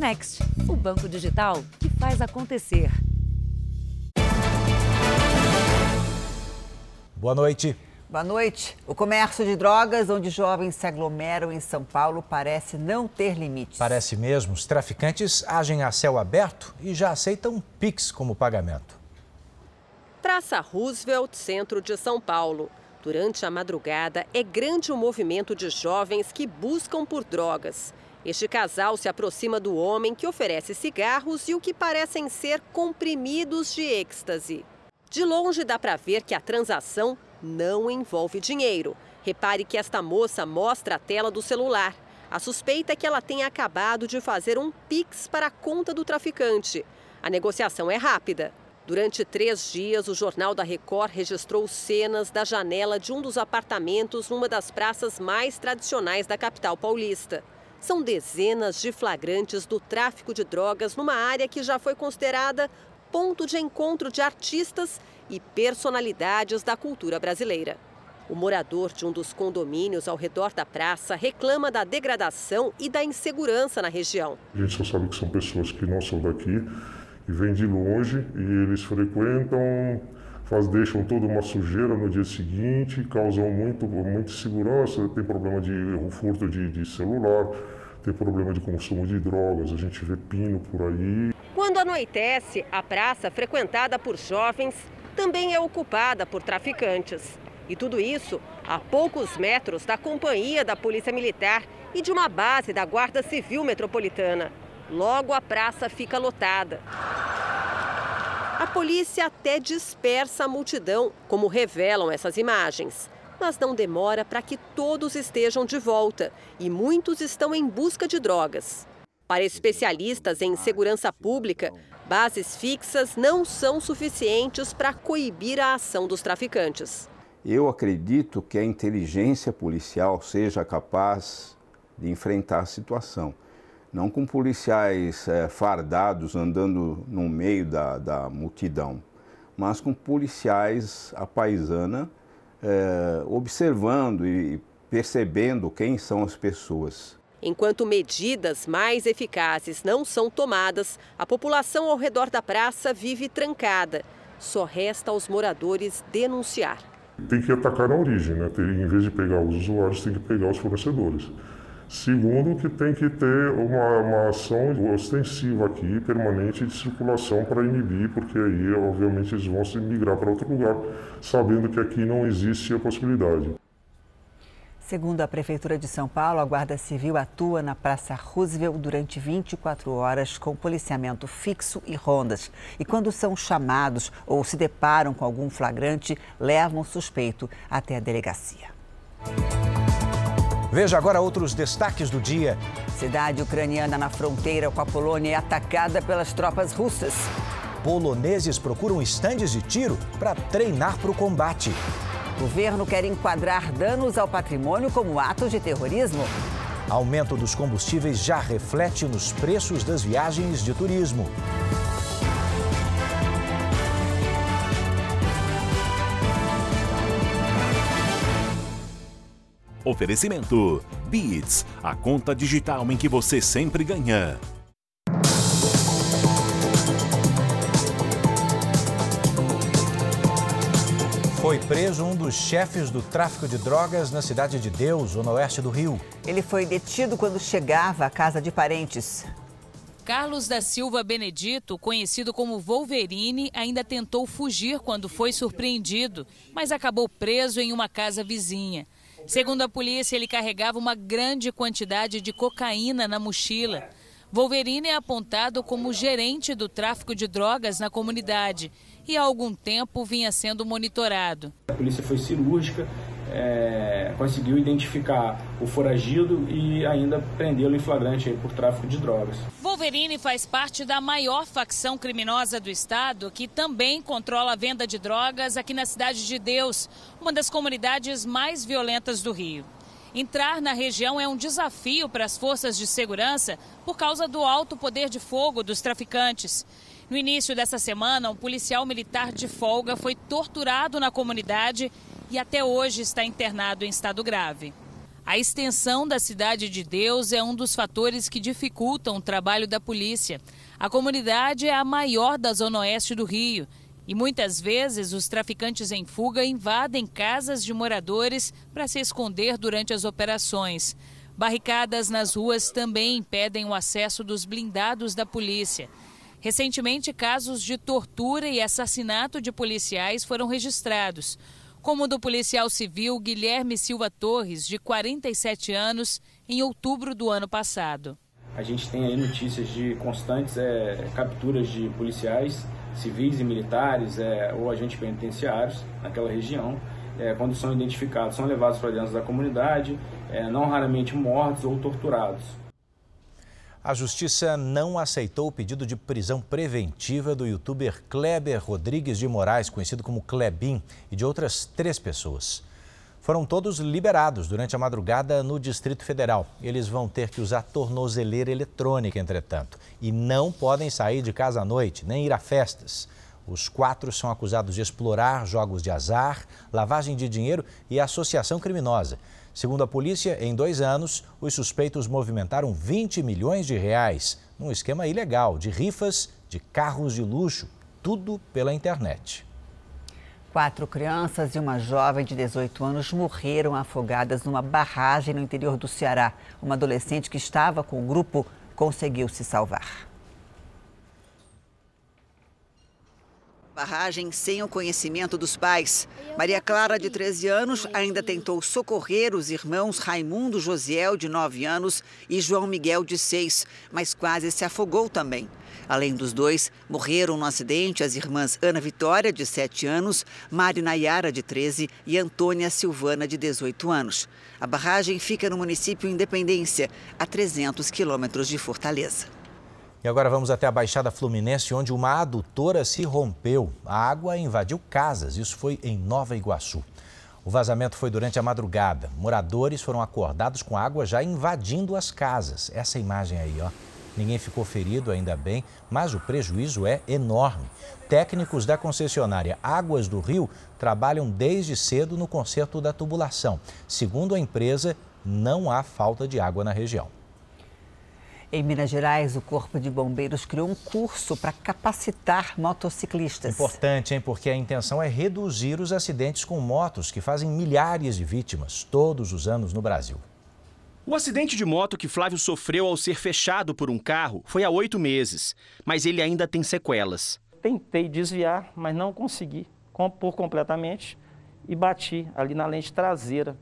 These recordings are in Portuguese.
Next, o banco digital que faz acontecer. Boa noite. Boa noite. O comércio de drogas, onde jovens se aglomeram em São Paulo, parece não ter limites. Parece mesmo. Os traficantes agem a céu aberto e já aceitam Pix como pagamento. Praça Roosevelt, centro de São Paulo. Durante a madrugada, é grande o movimento de jovens que buscam por drogas. Este casal se aproxima do homem que oferece cigarros e o que parecem ser comprimidos de êxtase. De longe dá para ver que a transação não envolve dinheiro. Repare que esta moça mostra a tela do celular. A suspeita é que ela tenha acabado de fazer um Pix para a conta do traficante. A negociação é rápida. Durante três dias, o Jornal da Record registrou cenas da janela de um dos apartamentos numa das praças mais tradicionais da capital paulista. São dezenas de flagrantes do tráfico de drogas numa área que já foi considerada ponto de encontro de artistas e personalidades da cultura brasileira. O morador de um dos condomínios ao redor da praça reclama da degradação e da insegurança na região. A gente só sabe que são pessoas que não são daqui e vêm de longe e eles frequentam, faz, deixam toda uma sujeira no dia seguinte, causam muito, muita insegurança, tem problema de furto de, de celular, tem problema de consumo de drogas, a gente vê pino por aí. Quando anoitece, a praça frequentada por jovens também é ocupada por traficantes. E tudo isso a poucos metros da companhia da Polícia Militar e de uma base da Guarda Civil Metropolitana. Logo a praça fica lotada. A polícia até dispersa a multidão, como revelam essas imagens. Mas não demora para que todos estejam de volta e muitos estão em busca de drogas. Para especialistas em segurança pública, bases fixas não são suficientes para coibir a ação dos traficantes. Eu acredito que a inteligência policial seja capaz de enfrentar a situação. Não com policiais é, fardados andando no meio da, da multidão, mas com policiais à paisana, é, observando e percebendo quem são as pessoas. Enquanto medidas mais eficazes não são tomadas, a população ao redor da praça vive trancada. Só resta aos moradores denunciar. Tem que atacar na origem, né? Em vez de pegar os usuários, tem que pegar os fornecedores. Segundo, que tem que ter uma, uma ação ostensiva aqui, permanente, de circulação para inibir, porque aí, obviamente, eles vão se migrar para outro lugar, sabendo que aqui não existe a possibilidade. Segundo a Prefeitura de São Paulo, a Guarda Civil atua na Praça Roosevelt durante 24 horas com policiamento fixo e rondas. E quando são chamados ou se deparam com algum flagrante, levam o suspeito até a delegacia. Veja agora outros destaques do dia. Cidade ucraniana na fronteira com a Polônia é atacada pelas tropas russas. Poloneses procuram estandes de tiro para treinar para o combate. Governo quer enquadrar danos ao patrimônio como atos de terrorismo. Aumento dos combustíveis já reflete nos preços das viagens de turismo. Oferecimento: Beats, a conta digital em que você sempre ganha. Foi preso um dos chefes do tráfico de drogas na Cidade de Deus, no oeste do Rio. Ele foi detido quando chegava à casa de parentes. Carlos da Silva Benedito, conhecido como Wolverine, ainda tentou fugir quando foi surpreendido, mas acabou preso em uma casa vizinha. Segundo a polícia, ele carregava uma grande quantidade de cocaína na mochila. Wolverine é apontado como gerente do tráfico de drogas na comunidade e há algum tempo vinha sendo monitorado. A polícia foi cirúrgica, é, conseguiu identificar o foragido e ainda prendê-lo em flagrante por tráfico de drogas. Wolverine faz parte da maior facção criminosa do estado, que também controla a venda de drogas aqui na Cidade de Deus, uma das comunidades mais violentas do Rio. Entrar na região é um desafio para as forças de segurança por causa do alto poder de fogo dos traficantes. No início dessa semana, um policial militar de folga foi torturado na comunidade e até hoje está internado em estado grave. A extensão da Cidade de Deus é um dos fatores que dificultam o trabalho da polícia. A comunidade é a maior da zona oeste do Rio e muitas vezes os traficantes em fuga invadem casas de moradores para se esconder durante as operações. Barricadas nas ruas também impedem o acesso dos blindados da polícia. Recentemente, casos de tortura e assassinato de policiais foram registrados, como o do policial civil Guilherme Silva Torres, de 47 anos, em outubro do ano passado. A gente tem aí notícias de constantes é, capturas de policiais civis e militares é, ou agentes penitenciários naquela região. É, quando são identificados, são levados para dentro da comunidade, é, não raramente mortos ou torturados. A justiça não aceitou o pedido de prisão preventiva do youtuber Kleber Rodrigues de Moraes, conhecido como Klebin, e de outras três pessoas. Foram todos liberados durante a madrugada no Distrito Federal. Eles vão ter que usar tornozeleira eletrônica, entretanto, e não podem sair de casa à noite, nem ir a festas. Os quatro são acusados de explorar jogos de azar, lavagem de dinheiro e associação criminosa. Segundo a polícia, em dois anos, os suspeitos movimentaram 20 milhões de reais num esquema ilegal de rifas de carros de luxo, tudo pela internet. Quatro crianças e uma jovem de 18 anos morreram afogadas numa barragem no interior do Ceará. Uma adolescente que estava com o grupo conseguiu se salvar. Barragem sem o conhecimento dos pais. Maria Clara, de 13 anos, ainda tentou socorrer os irmãos Raimundo Josiel, de 9 anos, e João Miguel, de 6, mas quase se afogou também. Além dos dois, morreram no acidente as irmãs Ana Vitória, de 7 anos, Mari Nayara, de 13 e Antônia Silvana, de 18 anos. A barragem fica no município Independência, a 300 quilômetros de Fortaleza. E agora vamos até a Baixada Fluminense, onde uma adutora se rompeu. A água invadiu casas, isso foi em Nova Iguaçu. O vazamento foi durante a madrugada. Moradores foram acordados com água já invadindo as casas. Essa imagem aí, ó. Ninguém ficou ferido, ainda bem, mas o prejuízo é enorme. Técnicos da concessionária Águas do Rio trabalham desde cedo no conserto da tubulação. Segundo a empresa, não há falta de água na região. Em Minas Gerais, o Corpo de Bombeiros criou um curso para capacitar motociclistas. Importante, hein? Porque a intenção é reduzir os acidentes com motos que fazem milhares de vítimas todos os anos no Brasil. O acidente de moto que Flávio sofreu ao ser fechado por um carro foi há oito meses, mas ele ainda tem sequelas. Tentei desviar, mas não consegui compor completamente e bati ali na lente traseira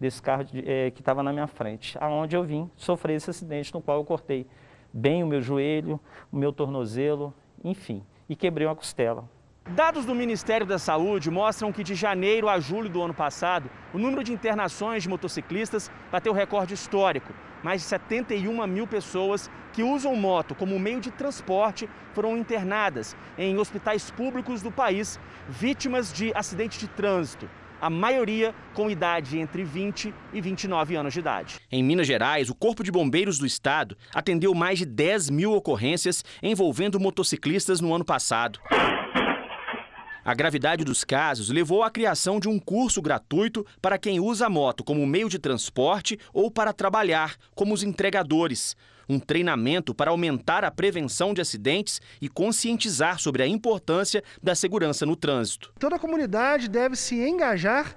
desse carro de, é, que estava na minha frente, aonde eu vim sofrer esse acidente no qual eu cortei bem o meu joelho, o meu tornozelo, enfim, e quebrei uma costela. Dados do Ministério da Saúde mostram que de janeiro a julho do ano passado, o número de internações de motociclistas bateu recorde histórico. Mais de 71 mil pessoas que usam moto como meio de transporte foram internadas em hospitais públicos do país, vítimas de acidente de trânsito. A maioria com idade entre 20 e 29 anos de idade. Em Minas Gerais, o Corpo de Bombeiros do Estado atendeu mais de 10 mil ocorrências envolvendo motociclistas no ano passado. A gravidade dos casos levou à criação de um curso gratuito para quem usa a moto como meio de transporte ou para trabalhar, como os entregadores. Um treinamento para aumentar a prevenção de acidentes e conscientizar sobre a importância da segurança no trânsito. Toda a comunidade deve se engajar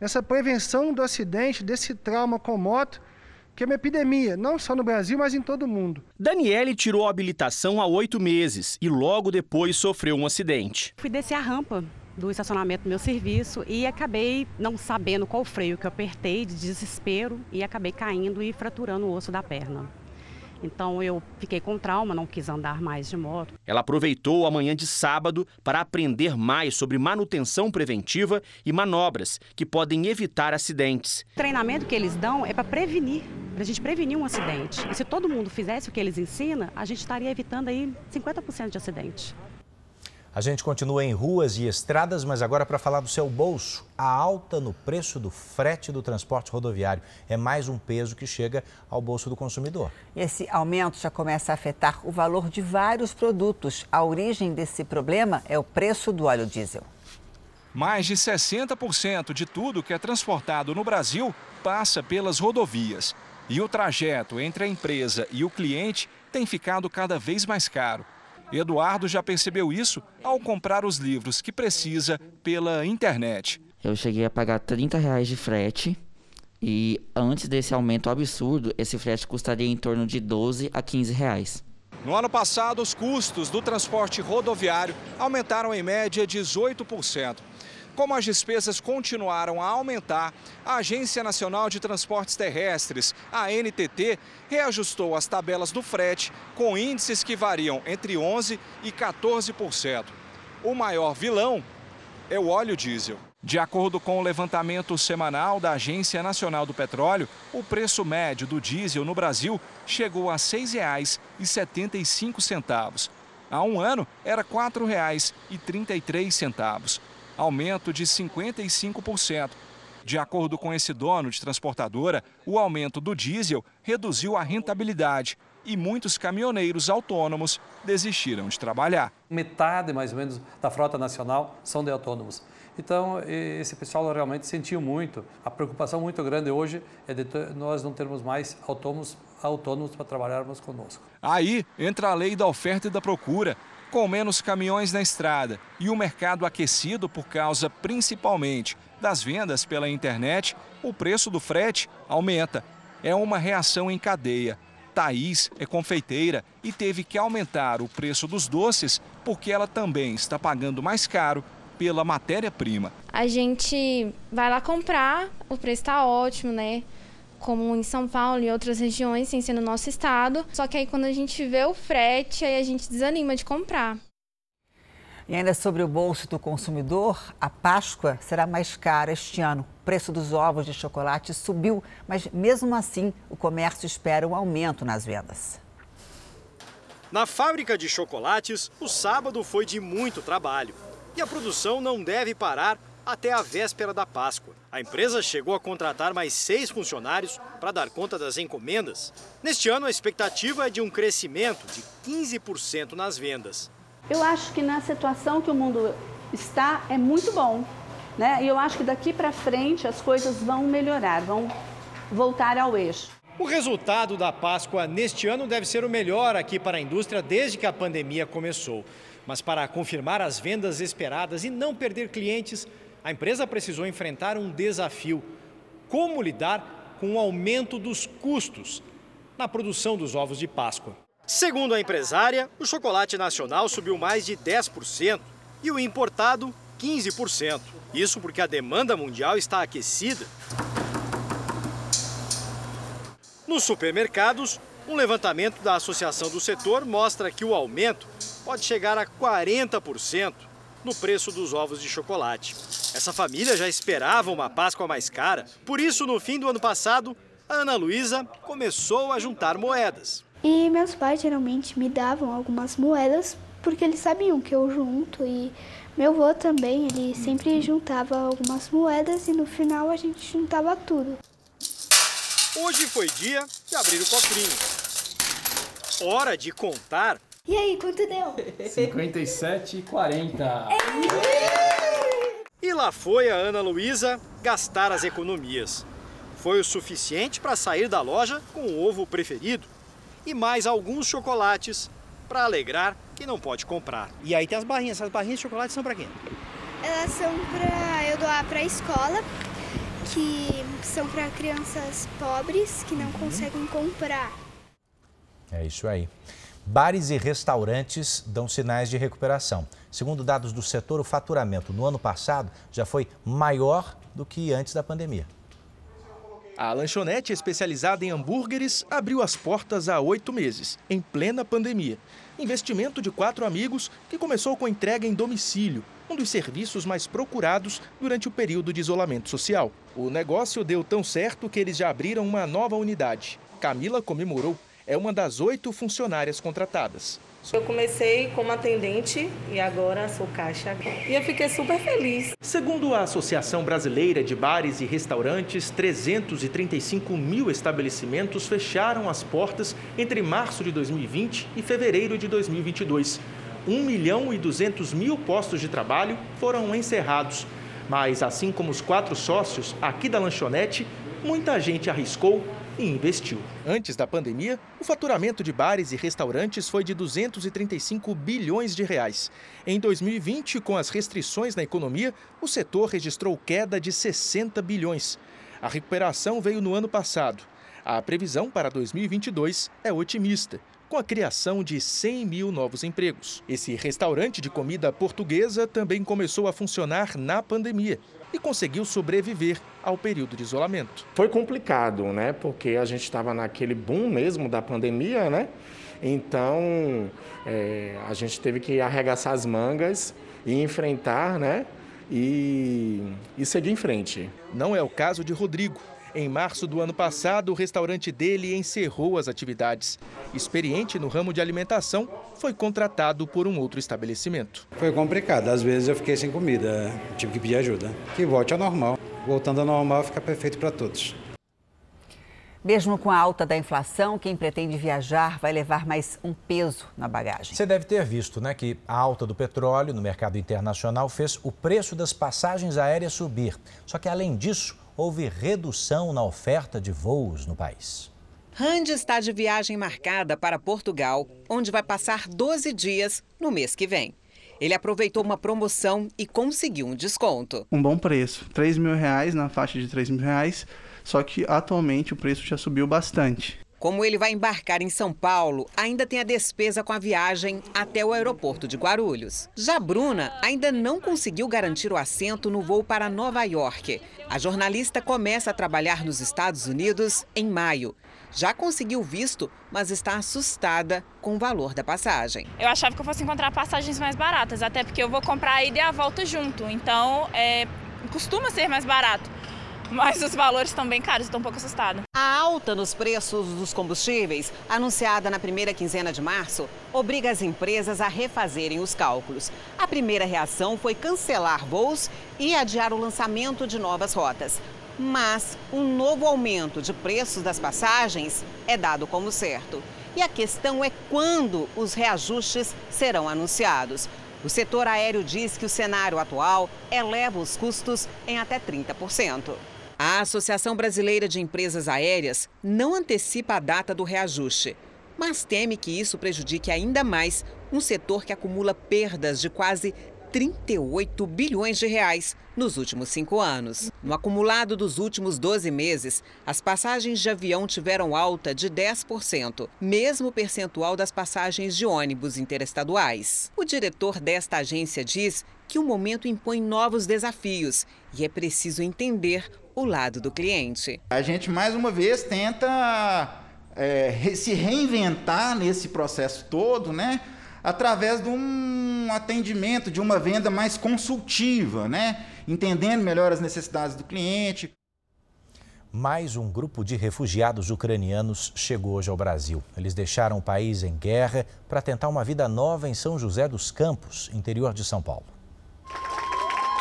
nessa prevenção do acidente, desse trauma com moto que é uma epidemia, não só no Brasil, mas em todo o mundo. Daniele tirou a habilitação há oito meses e logo depois sofreu um acidente. Fui descer a rampa do estacionamento do meu serviço e acabei não sabendo qual freio que eu apertei de desespero e acabei caindo e fraturando o osso da perna. Então eu fiquei com trauma, não quis andar mais de moto. Ela aproveitou a manhã de sábado para aprender mais sobre manutenção preventiva e manobras que podem evitar acidentes. O treinamento que eles dão é para prevenir, para a gente prevenir um acidente. E se todo mundo fizesse o que eles ensinam, a gente estaria evitando aí 50% de acidente. A gente continua em ruas e estradas, mas agora para falar do seu bolso. A alta no preço do frete do transporte rodoviário é mais um peso que chega ao bolso do consumidor. Esse aumento já começa a afetar o valor de vários produtos. A origem desse problema é o preço do óleo diesel. Mais de 60% de tudo que é transportado no Brasil passa pelas rodovias. E o trajeto entre a empresa e o cliente tem ficado cada vez mais caro. Eduardo já percebeu isso ao comprar os livros que precisa pela internet. Eu cheguei a pagar 30 reais de frete e antes desse aumento absurdo, esse frete custaria em torno de 12 a 15 reais. No ano passado, os custos do transporte rodoviário aumentaram em média 18%. Como as despesas continuaram a aumentar, a Agência Nacional de Transportes Terrestres, a NTT, reajustou as tabelas do frete com índices que variam entre 11% e 14%. O maior vilão é o óleo diesel. De acordo com o levantamento semanal da Agência Nacional do Petróleo, o preço médio do diesel no Brasil chegou a R$ 6,75. Há um ano era R$ 4,33 aumento de 55%. De acordo com esse dono de transportadora, o aumento do diesel reduziu a rentabilidade e muitos caminhoneiros autônomos desistiram de trabalhar. Metade, mais ou menos, da frota nacional são de autônomos. Então, esse pessoal realmente sentiu muito. A preocupação muito grande hoje é de nós não termos mais autônomos, autônomos para trabalharmos conosco. Aí entra a lei da oferta e da procura. Com menos caminhões na estrada e o mercado aquecido por causa principalmente das vendas pela internet, o preço do frete aumenta. É uma reação em cadeia. Thaís é confeiteira e teve que aumentar o preço dos doces porque ela também está pagando mais caro pela matéria-prima. A gente vai lá comprar, o preço está ótimo, né? Como em São Paulo e outras regiões, sem ser no nosso estado. Só que aí quando a gente vê o frete, aí a gente desanima de comprar. E ainda sobre o bolso do consumidor, a Páscoa será mais cara este ano. O preço dos ovos de chocolate subiu, mas mesmo assim o comércio espera um aumento nas vendas. Na fábrica de chocolates, o sábado foi de muito trabalho. E a produção não deve parar até a véspera da Páscoa. A empresa chegou a contratar mais seis funcionários para dar conta das encomendas. Neste ano, a expectativa é de um crescimento de 15% nas vendas. Eu acho que na situação que o mundo está, é muito bom. Né? E eu acho que daqui para frente as coisas vão melhorar, vão voltar ao eixo. O resultado da Páscoa neste ano deve ser o melhor aqui para a indústria desde que a pandemia começou. Mas para confirmar as vendas esperadas e não perder clientes, a empresa precisou enfrentar um desafio: como lidar com o aumento dos custos na produção dos ovos de Páscoa. Segundo a empresária, o chocolate nacional subiu mais de 10% e o importado 15%. Isso porque a demanda mundial está aquecida. Nos supermercados, um levantamento da Associação do Setor mostra que o aumento pode chegar a 40% no preço dos ovos de chocolate. Essa família já esperava uma Páscoa mais cara, por isso, no fim do ano passado, a Ana Luísa começou a juntar moedas. E meus pais geralmente me davam algumas moedas porque eles sabiam que eu junto e meu avô também, ele sempre juntava algumas moedas e no final a gente juntava tudo. Hoje foi dia de abrir o cofrinho. Hora de contar e aí, quanto deu? 57,40. E lá foi a Ana Luísa gastar as economias. Foi o suficiente para sair da loja com o ovo preferido e mais alguns chocolates para alegrar quem não pode comprar. E aí tem as barrinhas. Essas barrinhas de chocolate são para quem? Elas são para eu doar para a escola, que são para crianças pobres que não uhum. conseguem comprar. É isso aí. Bares e restaurantes dão sinais de recuperação. Segundo dados do setor, o faturamento no ano passado já foi maior do que antes da pandemia. A lanchonete especializada em hambúrgueres abriu as portas há oito meses, em plena pandemia. Investimento de quatro amigos que começou com entrega em domicílio, um dos serviços mais procurados durante o período de isolamento social. O negócio deu tão certo que eles já abriram uma nova unidade. Camila comemorou é uma das oito funcionárias contratadas. Eu comecei como atendente e agora sou caixa. E eu fiquei super feliz. Segundo a Associação Brasileira de Bares e Restaurantes, 335 mil estabelecimentos fecharam as portas entre março de 2020 e fevereiro de 2022. 1 milhão e 200 mil postos de trabalho foram encerrados. Mas, assim como os quatro sócios aqui da lanchonete, muita gente arriscou e investiu. Antes da pandemia, o faturamento de bares e restaurantes foi de 235 bilhões de reais. Em 2020, com as restrições na economia, o setor registrou queda de 60 bilhões. A recuperação veio no ano passado. A previsão para 2022 é otimista, com a criação de 100 mil novos empregos. Esse restaurante de comida portuguesa também começou a funcionar na pandemia e conseguiu sobreviver ao período de isolamento. Foi complicado, né? Porque a gente estava naquele boom mesmo da pandemia, né? Então é, a gente teve que arregaçar as mangas e enfrentar, né? E, e seguir em frente. Não é o caso de Rodrigo. Em março do ano passado, o restaurante dele encerrou as atividades. Experiente no ramo de alimentação, foi contratado por um outro estabelecimento. Foi complicado, às vezes eu fiquei sem comida, tive que pedir ajuda. Que volte ao normal. Voltando ao normal, fica perfeito para todos. Mesmo com a alta da inflação, quem pretende viajar vai levar mais um peso na bagagem. Você deve ter visto né, que a alta do petróleo no mercado internacional fez o preço das passagens aéreas subir. Só que, além disso, houve redução na oferta de voos no país. Randy está de viagem marcada para Portugal, onde vai passar 12 dias no mês que vem. Ele aproveitou uma promoção e conseguiu um desconto. Um bom preço, 3 mil reais, na faixa de 3 mil reais, só que atualmente o preço já subiu bastante. Como ele vai embarcar em São Paulo, ainda tem a despesa com a viagem até o aeroporto de Guarulhos. Já Bruna ainda não conseguiu garantir o assento no voo para Nova York. A jornalista começa a trabalhar nos Estados Unidos em maio. Já conseguiu visto, mas está assustada com o valor da passagem. Eu achava que eu fosse encontrar passagens mais baratas, até porque eu vou comprar a ida e a volta junto. Então, é, costuma ser mais barato mas os valores estão bem caros, estou um pouco assustada. A alta nos preços dos combustíveis, anunciada na primeira quinzena de março, obriga as empresas a refazerem os cálculos. A primeira reação foi cancelar voos e adiar o lançamento de novas rotas. Mas um novo aumento de preços das passagens é dado como certo. E a questão é quando os reajustes serão anunciados. O setor aéreo diz que o cenário atual eleva os custos em até 30%. A Associação Brasileira de Empresas Aéreas não antecipa a data do reajuste, mas teme que isso prejudique ainda mais um setor que acumula perdas de quase 38 bilhões de reais nos últimos cinco anos. No acumulado dos últimos 12 meses, as passagens de avião tiveram alta de 10%, mesmo percentual das passagens de ônibus interestaduais. O diretor desta agência diz que o momento impõe novos desafios e é preciso entender o lado do cliente. A gente, mais uma vez, tenta é, se reinventar nesse processo todo, né? Através de um atendimento, de uma venda mais consultiva, né? Entendendo melhor as necessidades do cliente. Mais um grupo de refugiados ucranianos chegou hoje ao Brasil. Eles deixaram o país em guerra para tentar uma vida nova em São José dos Campos, interior de São Paulo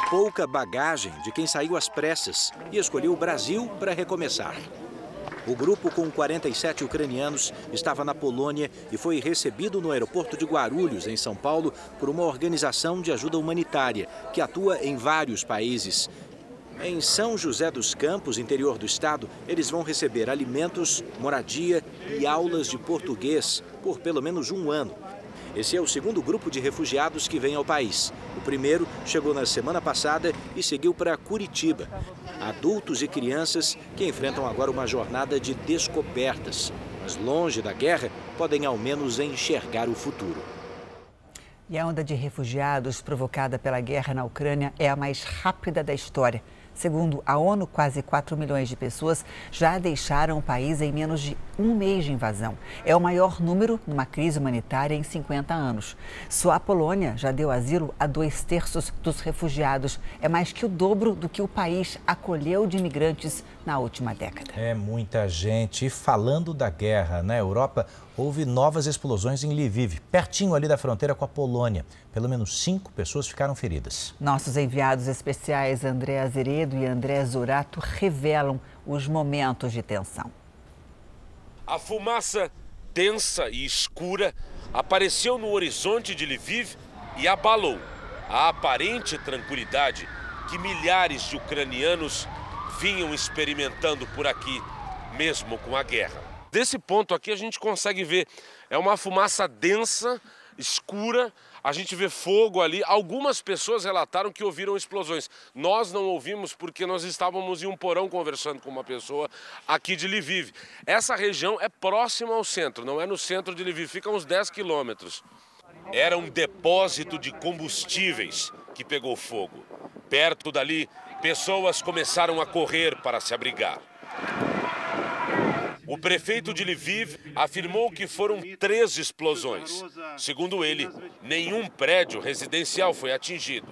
pouca bagagem de quem saiu às pressas e escolheu o Brasil para recomeçar. O grupo com 47 ucranianos estava na Polônia e foi recebido no aeroporto de Guarulhos, em São Paulo, por uma organização de ajuda humanitária que atua em vários países. Em São José dos Campos, interior do estado, eles vão receber alimentos, moradia e aulas de português por pelo menos um ano. Esse é o segundo grupo de refugiados que vem ao país. O primeiro chegou na semana passada e seguiu para Curitiba. Adultos e crianças que enfrentam agora uma jornada de descobertas. Mas longe da guerra, podem ao menos enxergar o futuro. E a onda de refugiados provocada pela guerra na Ucrânia é a mais rápida da história. Segundo a ONU, quase 4 milhões de pessoas já deixaram o país em menos de um mês de invasão. É o maior número numa crise humanitária em 50 anos. Só a Polônia já deu asilo a dois terços dos refugiados. É mais que o dobro do que o país acolheu de imigrantes na última década. É muita gente. E falando da guerra na Europa, houve novas explosões em Lviv, pertinho ali da fronteira com a Polônia. Pelo menos cinco pessoas ficaram feridas. Nossos enviados especiais André Azeredo e André Zurato revelam os momentos de tensão. A fumaça densa e escura apareceu no horizonte de Lviv e abalou a aparente tranquilidade que milhares de ucranianos vinham experimentando por aqui, mesmo com a guerra. Desse ponto aqui a gente consegue ver, é uma fumaça densa, escura, a gente vê fogo ali. Algumas pessoas relataram que ouviram explosões. Nós não ouvimos porque nós estávamos em um porão conversando com uma pessoa aqui de Lviv. Essa região é próxima ao centro, não é no centro de Lviv, fica uns 10 quilômetros. Era um depósito de combustíveis que pegou fogo. Perto dali, pessoas começaram a correr para se abrigar. O prefeito de Lviv afirmou que foram três explosões. Segundo ele, nenhum prédio residencial foi atingido.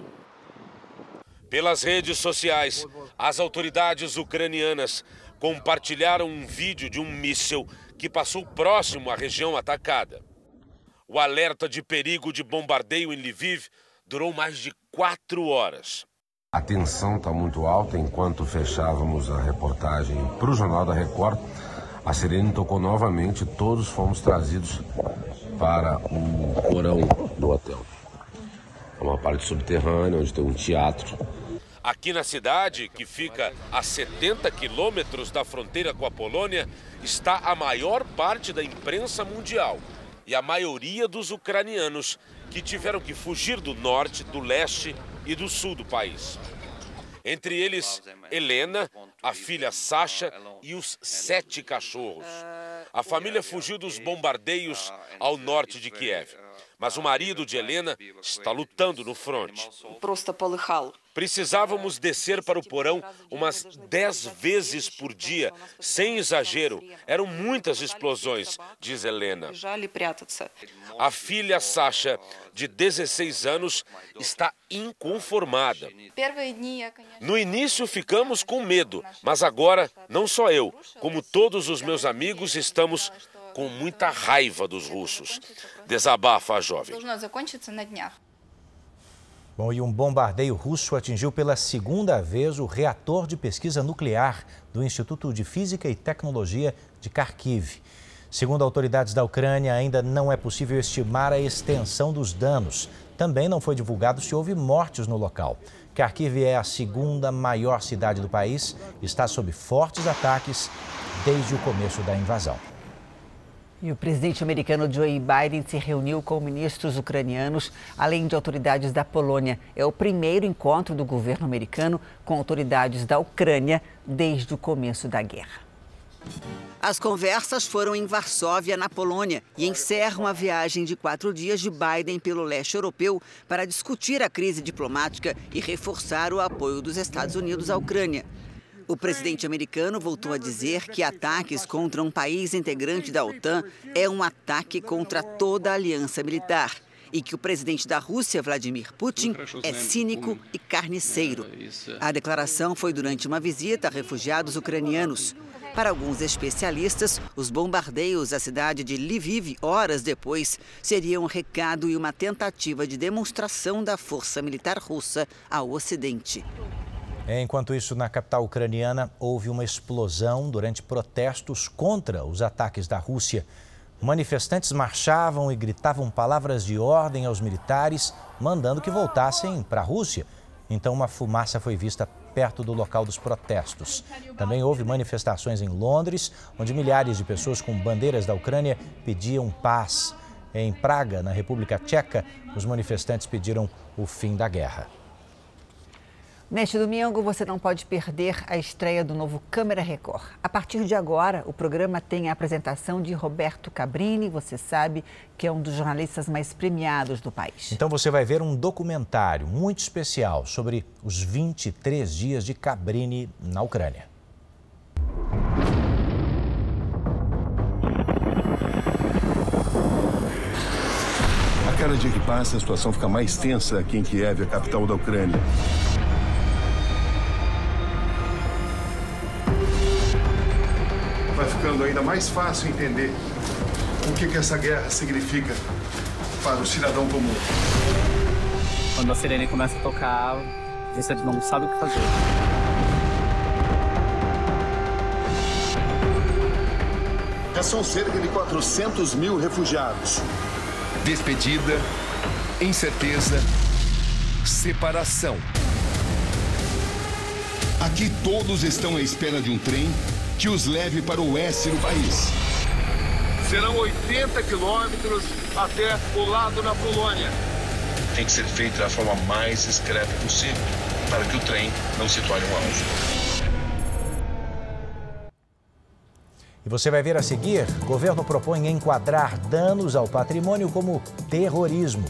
Pelas redes sociais, as autoridades ucranianas compartilharam um vídeo de um míssil que passou próximo à região atacada. O alerta de perigo de bombardeio em Lviv durou mais de quatro horas. A tensão está muito alta enquanto fechávamos a reportagem para o Jornal da Record. A sirene tocou novamente, todos fomos trazidos para o porão do hotel. É uma parte subterrânea onde tem um teatro. Aqui na cidade, que fica a 70 quilômetros da fronteira com a Polônia, está a maior parte da imprensa mundial e a maioria dos ucranianos que tiveram que fugir do norte, do leste e do sul do país. Entre eles, Helena, a filha Sasha e os sete cachorros. A família fugiu dos bombardeios ao norte de Kiev. Mas o marido de Helena está lutando no fronte. Precisávamos descer para o porão umas dez vezes por dia, sem exagero. Eram muitas explosões, diz Helena. A filha Sasha, de 16 anos, está inconformada. No início ficamos com medo, mas agora, não só eu, como todos os meus amigos, estamos com muita raiva dos russos. Desabafa a jovem. Bom, e um bombardeio russo atingiu pela segunda vez o reator de pesquisa nuclear do Instituto de Física e Tecnologia de Kharkiv. Segundo autoridades da Ucrânia, ainda não é possível estimar a extensão dos danos. Também não foi divulgado se houve mortes no local. Kharkiv é a segunda maior cidade do país, está sob fortes ataques desde o começo da invasão. E o presidente americano Joe Biden se reuniu com ministros ucranianos, além de autoridades da Polônia. É o primeiro encontro do governo americano com autoridades da Ucrânia desde o começo da guerra. As conversas foram em Varsóvia, na Polônia, e encerram a viagem de quatro dias de Biden pelo leste europeu para discutir a crise diplomática e reforçar o apoio dos Estados Unidos à Ucrânia. O presidente americano voltou a dizer que ataques contra um país integrante da OTAN é um ataque contra toda a aliança militar e que o presidente da Rússia, Vladimir Putin, é cínico e carniceiro. A declaração foi durante uma visita a refugiados ucranianos. Para alguns especialistas, os bombardeios à cidade de Lviv, horas depois, seriam um recado e uma tentativa de demonstração da força militar russa ao Ocidente. Enquanto isso, na capital ucraniana, houve uma explosão durante protestos contra os ataques da Rússia. Manifestantes marchavam e gritavam palavras de ordem aos militares, mandando que voltassem para a Rússia. Então, uma fumaça foi vista perto do local dos protestos. Também houve manifestações em Londres, onde milhares de pessoas com bandeiras da Ucrânia pediam paz. Em Praga, na República Tcheca, os manifestantes pediram o fim da guerra. Neste domingo, você não pode perder a estreia do novo Câmara Record. A partir de agora, o programa tem a apresentação de Roberto Cabrini, você sabe que é um dos jornalistas mais premiados do país. Então você vai ver um documentário muito especial sobre os 23 dias de Cabrini na Ucrânia. A cada dia que passa, a situação fica mais tensa aqui em Kiev, a capital da Ucrânia. Vai ficando ainda mais fácil entender o que, que essa guerra significa para o cidadão comum. Quando a sirene começa a tocar, você não sabe o que fazer. Já são cerca de 400 mil refugiados. Despedida, incerteza, separação. Aqui todos estão à espera de um trem que os leve para o oeste do país. Serão 80 quilômetros até o lado da Polônia. Tem que ser feito da forma mais discreta possível, para que o trem não se torne um alvo. E você vai ver a seguir: governo propõe enquadrar danos ao patrimônio como terrorismo.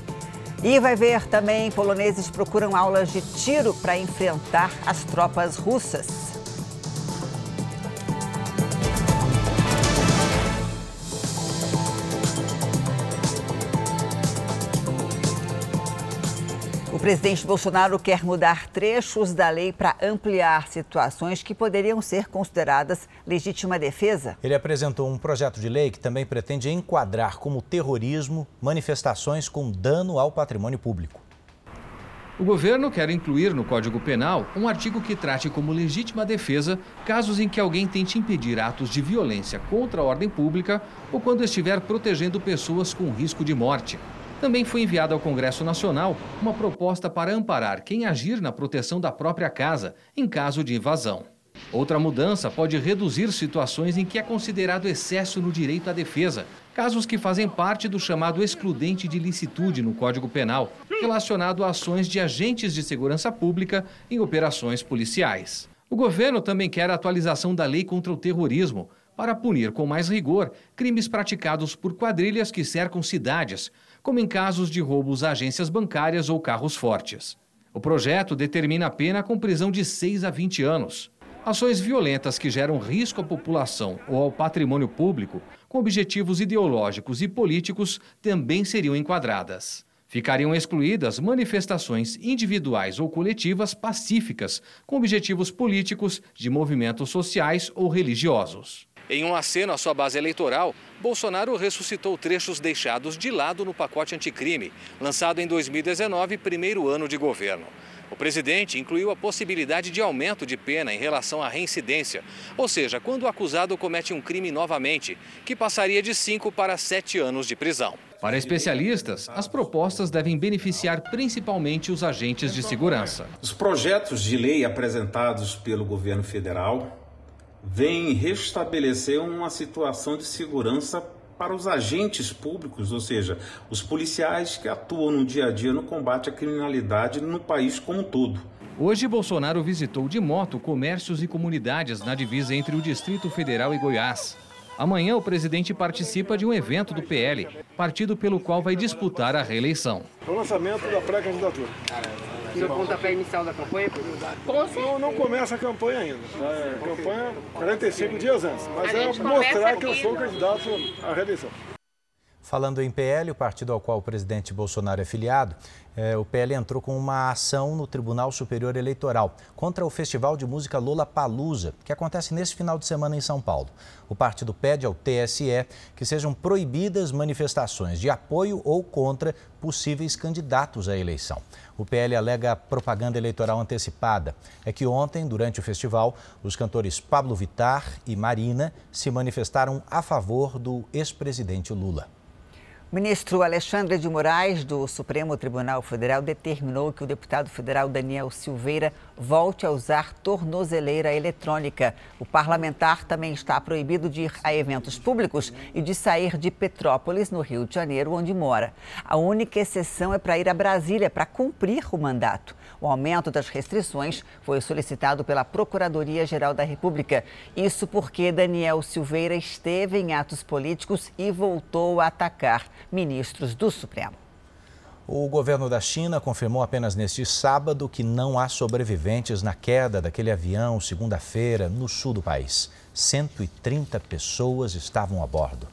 E vai ver também: poloneses procuram aulas de tiro para enfrentar as tropas russas. Presidente Bolsonaro quer mudar trechos da lei para ampliar situações que poderiam ser consideradas legítima defesa. Ele apresentou um projeto de lei que também pretende enquadrar como terrorismo manifestações com dano ao patrimônio público. O governo quer incluir no Código Penal um artigo que trate como legítima defesa casos em que alguém tente impedir atos de violência contra a ordem pública ou quando estiver protegendo pessoas com risco de morte. Também foi enviada ao Congresso Nacional uma proposta para amparar quem agir na proteção da própria casa em caso de invasão. Outra mudança pode reduzir situações em que é considerado excesso no direito à defesa, casos que fazem parte do chamado excludente de licitude no Código Penal, relacionado a ações de agentes de segurança pública em operações policiais. O governo também quer a atualização da lei contra o terrorismo, para punir com mais rigor crimes praticados por quadrilhas que cercam cidades, como em casos de roubos a agências bancárias ou carros fortes. O projeto determina a pena com prisão de 6 a 20 anos. Ações violentas que geram risco à população ou ao patrimônio público, com objetivos ideológicos e políticos, também seriam enquadradas. Ficariam excluídas manifestações individuais ou coletivas pacíficas, com objetivos políticos, de movimentos sociais ou religiosos. Em um aceno à sua base eleitoral, Bolsonaro ressuscitou trechos deixados de lado no pacote anticrime, lançado em 2019, primeiro ano de governo. O presidente incluiu a possibilidade de aumento de pena em relação à reincidência, ou seja, quando o acusado comete um crime novamente, que passaria de 5 para 7 anos de prisão. Para especialistas, as propostas devem beneficiar principalmente os agentes de segurança. Os projetos de lei apresentados pelo governo federal vem restabelecer uma situação de segurança para os agentes públicos, ou seja, os policiais que atuam no dia a dia no combate à criminalidade no país como um todo. Hoje, Bolsonaro visitou de moto comércios e comunidades na divisa entre o Distrito Federal e Goiás. Amanhã, o presidente participa de um evento do PL, partido pelo qual vai disputar a reeleição. O lançamento da pré-candidatura. Seu pontapé inicial da campanha? Não, não começa a campanha ainda. É, campanha 45 dias antes. Mas é mostrar que eu sou candidato à reeleição. Falando em PL, o partido ao qual o presidente Bolsonaro é filiado, é, o PL entrou com uma ação no Tribunal Superior Eleitoral contra o Festival de Música Lola Palusa, que acontece nesse final de semana em São Paulo. O partido pede ao TSE que sejam proibidas manifestações de apoio ou contra possíveis candidatos à eleição. O PL alega propaganda eleitoral antecipada. É que ontem, durante o festival, os cantores Pablo Vitar e Marina se manifestaram a favor do ex-presidente Lula. O ministro Alexandre de Moraes, do Supremo Tribunal Federal, determinou que o deputado federal Daniel Silveira volte a usar tornozeleira eletrônica. O parlamentar também está proibido de ir a eventos públicos e de sair de Petrópolis, no Rio de Janeiro, onde mora. A única exceção é para ir a Brasília para cumprir o mandato. O aumento das restrições foi solicitado pela Procuradoria-Geral da República. Isso porque Daniel Silveira esteve em atos políticos e voltou a atacar ministros do Supremo. O governo da China confirmou apenas neste sábado que não há sobreviventes na queda daquele avião segunda-feira no sul do país. 130 pessoas estavam a bordo.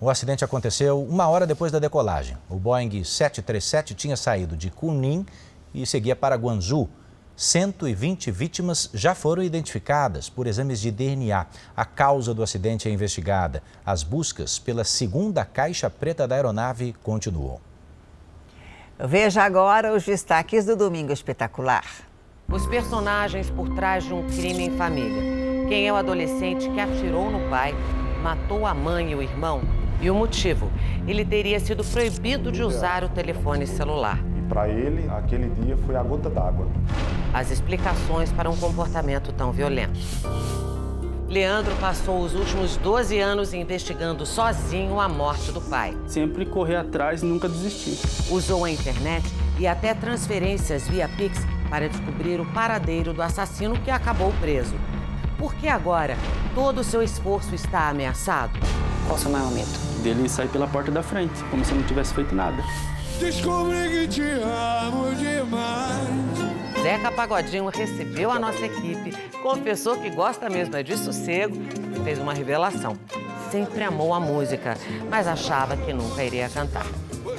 O acidente aconteceu uma hora depois da decolagem. O Boeing 737 tinha saído de Kunming e seguia para Guangzhou. 120 vítimas já foram identificadas por exames de DNA. A causa do acidente é investigada. As buscas pela segunda caixa preta da aeronave continuam. Veja agora os destaques do Domingo Espetacular. Os personagens por trás de um crime em família. Quem é o adolescente que atirou no pai, matou a mãe e o irmão? E o motivo? Ele teria sido proibido de usar o telefone celular. Para ele, aquele dia foi a gota d'água. As explicações para um comportamento tão violento. Leandro passou os últimos 12 anos investigando sozinho a morte do pai. Sempre correr atrás e nunca desistir. Usou a internet e até transferências via Pix para descobrir o paradeiro do assassino que acabou preso. Por que agora todo o seu esforço está ameaçado? Qual o seu maior medo? Dele sair pela porta da frente, como se não tivesse feito nada. Descobri que te amo demais. Zeca Pagodinho recebeu a nossa equipe, confessou que gosta mesmo é de sossego e fez uma revelação. Sempre amou a música, mas achava que nunca iria cantar.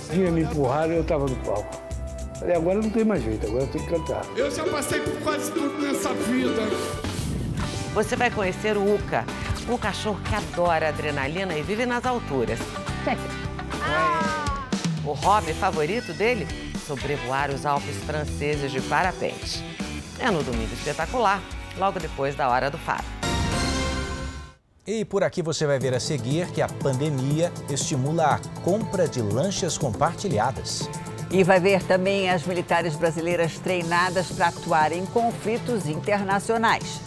Vinha me empurrar e eu estava no palco. Falei, agora não tem mais jeito, agora eu tenho que cantar. Eu já passei por quase tudo nessa vida. Você vai conhecer o Uca, um cachorro que adora adrenalina e vive nas alturas. O hobby favorito dele? Sobrevoar os Alpes franceses de parapente. É no Domingo Espetacular, logo depois da Hora do Faro. E por aqui você vai ver a seguir que a pandemia estimula a compra de lanchas compartilhadas. E vai ver também as militares brasileiras treinadas para atuar em conflitos internacionais.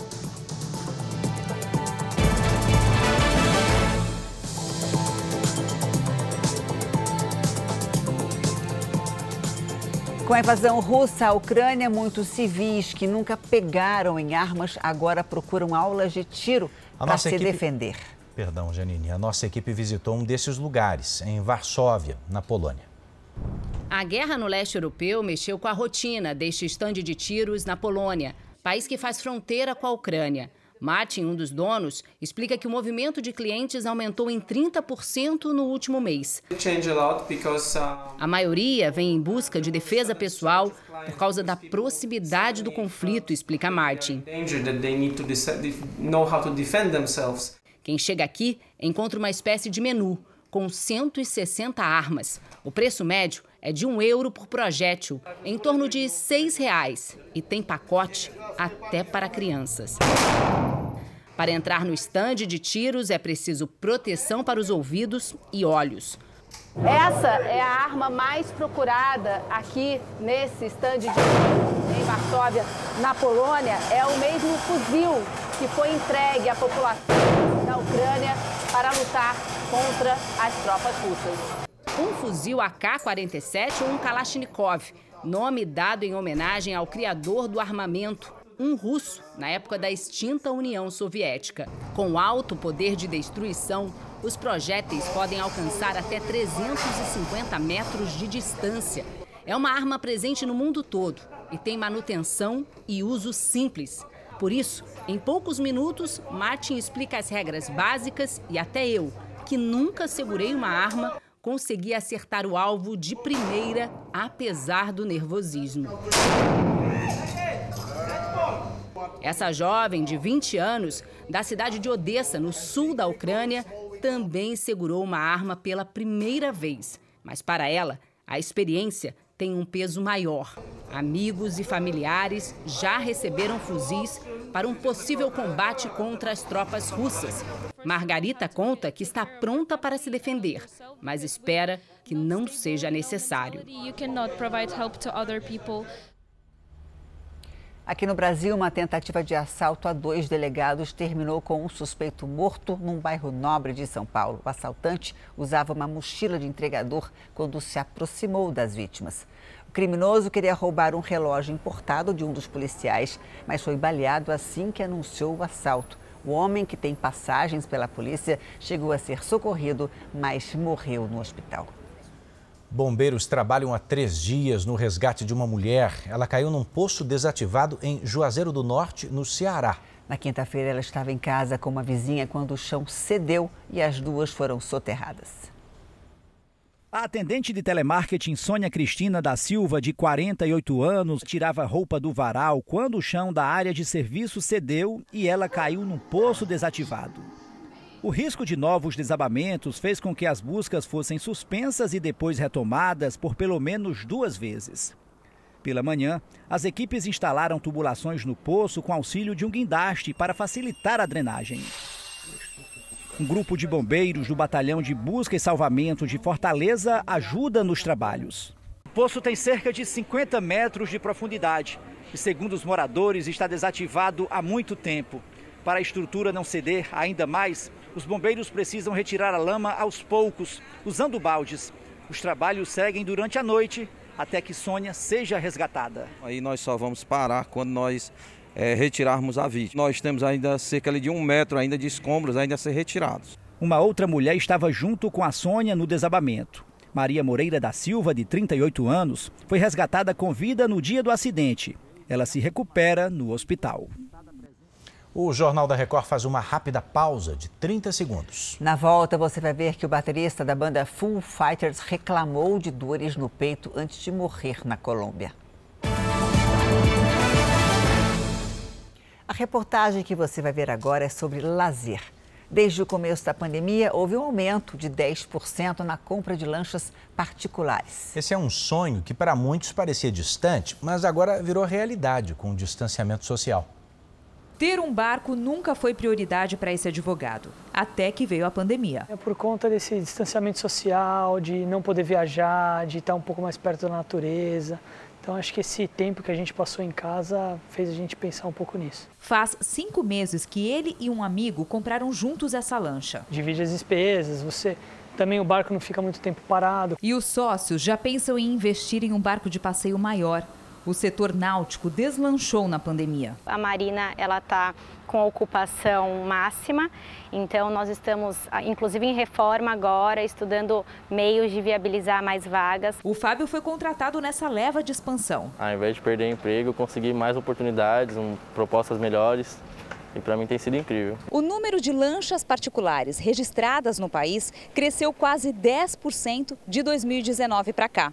Com a invasão russa à Ucrânia, muitos civis que nunca pegaram em armas agora procuram aulas de tiro para se equipe... defender. Perdão, Janine. A nossa equipe visitou um desses lugares, em Varsóvia, na Polônia. A guerra no leste europeu mexeu com a rotina deste estande de tiros na Polônia, país que faz fronteira com a Ucrânia. Martin, um dos donos, explica que o movimento de clientes aumentou em 30% no último mês. A maioria vem em busca de defesa pessoal por causa da proximidade do conflito, explica Martin. Quem chega aqui encontra uma espécie de menu com 160 armas. O preço médio é de um euro por projétil, em torno de seis reais, e tem pacote até para crianças. Para entrar no estande de tiros é preciso proteção para os ouvidos e olhos. Essa é a arma mais procurada aqui nesse estande de tiros em Varsóvia, na Polônia. É o mesmo fuzil que foi entregue à população da Ucrânia para lutar contra as tropas russas um fuzil AK-47 ou um Kalashnikov, nome dado em homenagem ao criador do armamento, um russo, na época da extinta União Soviética. Com alto poder de destruição, os projéteis podem alcançar até 350 metros de distância. É uma arma presente no mundo todo e tem manutenção e uso simples. Por isso, em poucos minutos, Martin explica as regras básicas e até eu, que nunca segurei uma arma, consegui acertar o alvo de primeira, apesar do nervosismo. Essa jovem de 20 anos, da cidade de Odessa, no sul da Ucrânia, também segurou uma arma pela primeira vez. Mas para ela, a experiência tem um peso maior. Amigos e familiares já receberam fuzis para um possível combate contra as tropas russas. Margarita conta que está pronta para se defender, mas espera que não seja necessário. Aqui no Brasil, uma tentativa de assalto a dois delegados terminou com um suspeito morto num bairro nobre de São Paulo. O assaltante usava uma mochila de entregador quando se aproximou das vítimas. O criminoso queria roubar um relógio importado de um dos policiais, mas foi baleado assim que anunciou o assalto. O homem, que tem passagens pela polícia, chegou a ser socorrido, mas morreu no hospital. Bombeiros trabalham há três dias no resgate de uma mulher. Ela caiu num poço desativado em Juazeiro do Norte, no Ceará. Na quinta-feira, ela estava em casa com uma vizinha quando o chão cedeu e as duas foram soterradas. A atendente de telemarketing Sônia Cristina da Silva, de 48 anos, tirava roupa do varal quando o chão da área de serviço cedeu e ela caiu num poço desativado. O risco de novos desabamentos fez com que as buscas fossem suspensas e depois retomadas por pelo menos duas vezes. Pela manhã, as equipes instalaram tubulações no poço com auxílio de um guindaste para facilitar a drenagem. Um grupo de bombeiros do Batalhão de Busca e Salvamento de Fortaleza ajuda nos trabalhos. poço tem cerca de 50 metros de profundidade e, segundo os moradores, está desativado há muito tempo. Para a estrutura não ceder ainda mais, os bombeiros precisam retirar a lama aos poucos, usando baldes. Os trabalhos seguem durante a noite até que Sônia seja resgatada. Aí nós só vamos parar quando nós é, retirarmos a vítima. Nós temos ainda cerca de um metro ainda de escombros ainda a ser retirados. Uma outra mulher estava junto com a Sônia no desabamento. Maria Moreira da Silva, de 38 anos, foi resgatada com vida no dia do acidente. Ela se recupera no hospital. O Jornal da Record faz uma rápida pausa de 30 segundos. Na volta, você vai ver que o baterista da banda Full Fighters reclamou de dores no peito antes de morrer na Colômbia. A reportagem que você vai ver agora é sobre lazer. Desde o começo da pandemia, houve um aumento de 10% na compra de lanchas particulares. Esse é um sonho que para muitos parecia distante, mas agora virou realidade com o distanciamento social. Ter um barco nunca foi prioridade para esse advogado, até que veio a pandemia. É por conta desse distanciamento social, de não poder viajar, de estar um pouco mais perto da natureza. Então, acho que esse tempo que a gente passou em casa fez a gente pensar um pouco nisso. Faz cinco meses que ele e um amigo compraram juntos essa lancha. Divide as despesas, você também o barco não fica muito tempo parado. E os sócios já pensam em investir em um barco de passeio maior. O setor náutico deslanchou na pandemia. A Marina ela está com ocupação máxima, então nós estamos, inclusive em reforma agora, estudando meios de viabilizar mais vagas. O Fábio foi contratado nessa leva de expansão. Ao invés de perder emprego, consegui mais oportunidades, um, propostas melhores e para mim tem sido incrível. O número de lanchas particulares registradas no país cresceu quase 10% de 2019 para cá.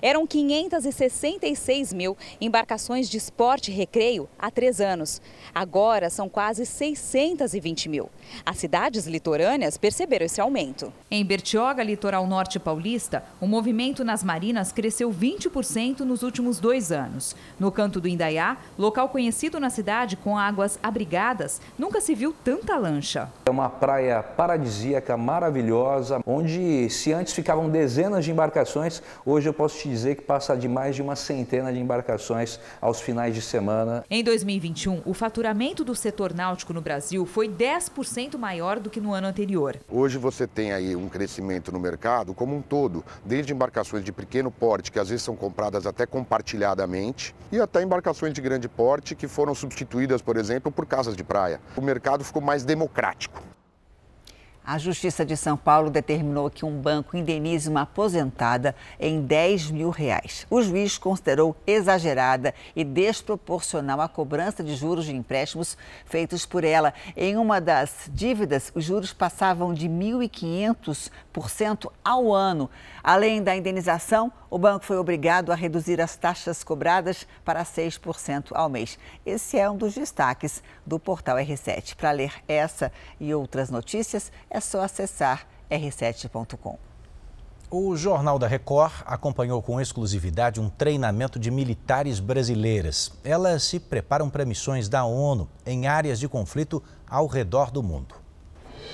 Eram 566 mil embarcações de esporte e recreio há três anos. Agora são quase 620 mil. As cidades litorâneas perceberam esse aumento. Em Bertioga, litoral norte paulista, o movimento nas marinas cresceu 20% nos últimos dois anos. No canto do Indaiá, local conhecido na cidade com águas abrigadas, nunca se viu tanta lancha. É uma praia paradisíaca, maravilhosa, onde se antes ficavam dezenas de embarcações, hoje eu posso posso te dizer que passa de mais de uma centena de embarcações aos finais de semana. Em 2021, o faturamento do setor náutico no Brasil foi 10% maior do que no ano anterior. Hoje você tem aí um crescimento no mercado como um todo, desde embarcações de pequeno porte, que às vezes são compradas até compartilhadamente, e até embarcações de grande porte que foram substituídas, por exemplo, por casas de praia. O mercado ficou mais democrático. A Justiça de São Paulo determinou que um banco indenize uma aposentada em 10 mil reais. O juiz considerou exagerada e desproporcional a cobrança de juros de empréstimos feitos por ela. Em uma das dívidas, os juros passavam de 1.500% ao ano. Além da indenização, o banco foi obrigado a reduzir as taxas cobradas para 6% ao mês. Esse é um dos destaques do portal R7. Para ler essa e outras notícias, é só acessar r7.com. O Jornal da Record acompanhou com exclusividade um treinamento de militares brasileiras. Elas se preparam para missões da ONU em áreas de conflito ao redor do mundo.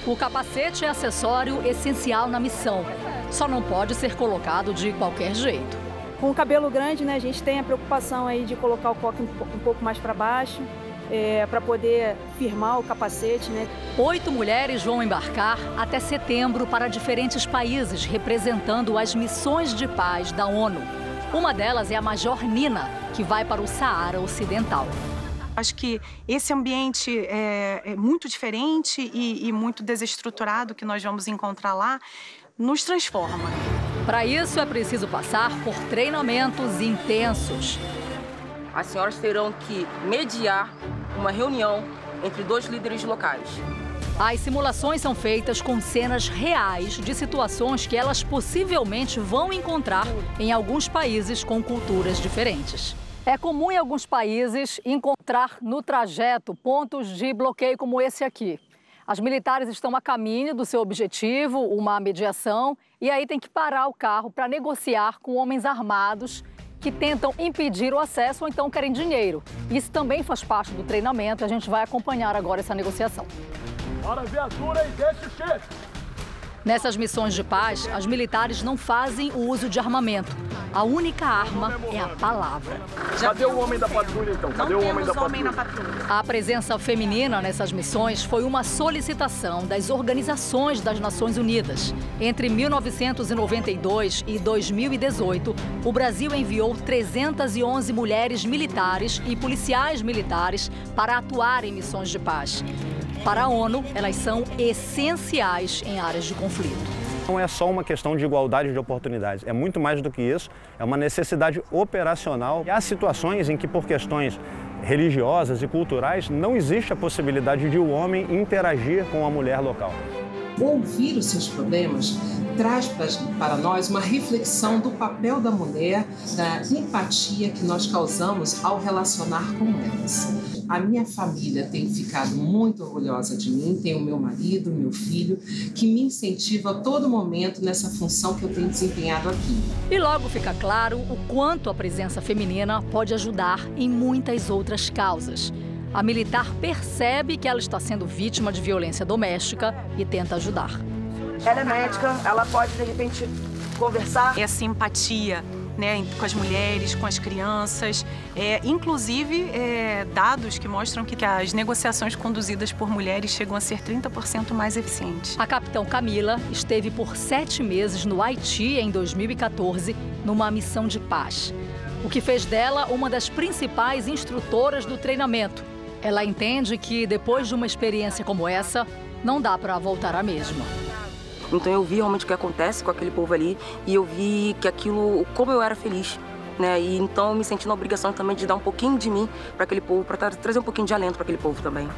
O capacete é acessório essencial na missão. Só não pode ser colocado de qualquer jeito. Com o cabelo grande, né, a gente tem a preocupação aí de colocar o coque um pouco mais para baixo é, para poder firmar o capacete. Né? Oito mulheres vão embarcar até setembro para diferentes países, representando as missões de paz da ONU. Uma delas é a Major Nina, que vai para o Saara Ocidental. Acho que esse ambiente é, é muito diferente e, e muito desestruturado que nós vamos encontrar lá nos transforma. Para isso é preciso passar por treinamentos intensos. As senhoras terão que mediar uma reunião entre dois líderes locais. As simulações são feitas com cenas reais de situações que elas possivelmente vão encontrar em alguns países com culturas diferentes. É comum em alguns países encontrar no trajeto pontos de bloqueio como esse aqui. As militares estão a caminho do seu objetivo, uma mediação, e aí tem que parar o carro para negociar com homens armados que tentam impedir o acesso ou então querem dinheiro. Isso também faz parte do treinamento a gente vai acompanhar agora essa negociação. Para viatura e deixe o chefe. Nessas missões de paz, as militares não fazem o uso de armamento. A única arma é a palavra. Cadê o homem da patrulha, então? Cadê o homem da patrulha? A presença feminina nessas missões foi uma solicitação das organizações das Nações Unidas. Entre 1992 e 2018, o Brasil enviou 311 mulheres militares e policiais militares para atuar em missões de paz. Para a ONU, elas são essenciais em áreas de conflito. Não é só uma questão de igualdade de oportunidades, é muito mais do que isso, é uma necessidade operacional. E há situações em que, por questões religiosas e culturais, não existe a possibilidade de o homem interagir com a mulher local. Ouvir os seus problemas traz para nós uma reflexão do papel da mulher, da empatia que nós causamos ao relacionar com elas. A minha família tem ficado muito orgulhosa de mim, tem o meu marido, meu filho, que me incentiva a todo momento nessa função que eu tenho desempenhado aqui. E logo fica claro o quanto a presença feminina pode ajudar em muitas outras causas. A militar percebe que ela está sendo vítima de violência doméstica e tenta ajudar. Ela é médica, ela pode de repente conversar. Essa empatia né, com as mulheres, com as crianças, é, inclusive é, dados que mostram que, que as negociações conduzidas por mulheres chegam a ser 30% mais eficientes. A capitão Camila esteve por sete meses no Haiti em 2014, numa missão de paz, o que fez dela uma das principais instrutoras do treinamento. Ela entende que depois de uma experiência como essa, não dá para voltar à mesma. Então eu vi realmente o que acontece com aquele povo ali e eu vi que aquilo, como eu era feliz. Né? E então eu me senti na obrigação também de dar um pouquinho de mim para aquele povo, para trazer um pouquinho de alento para aquele povo também.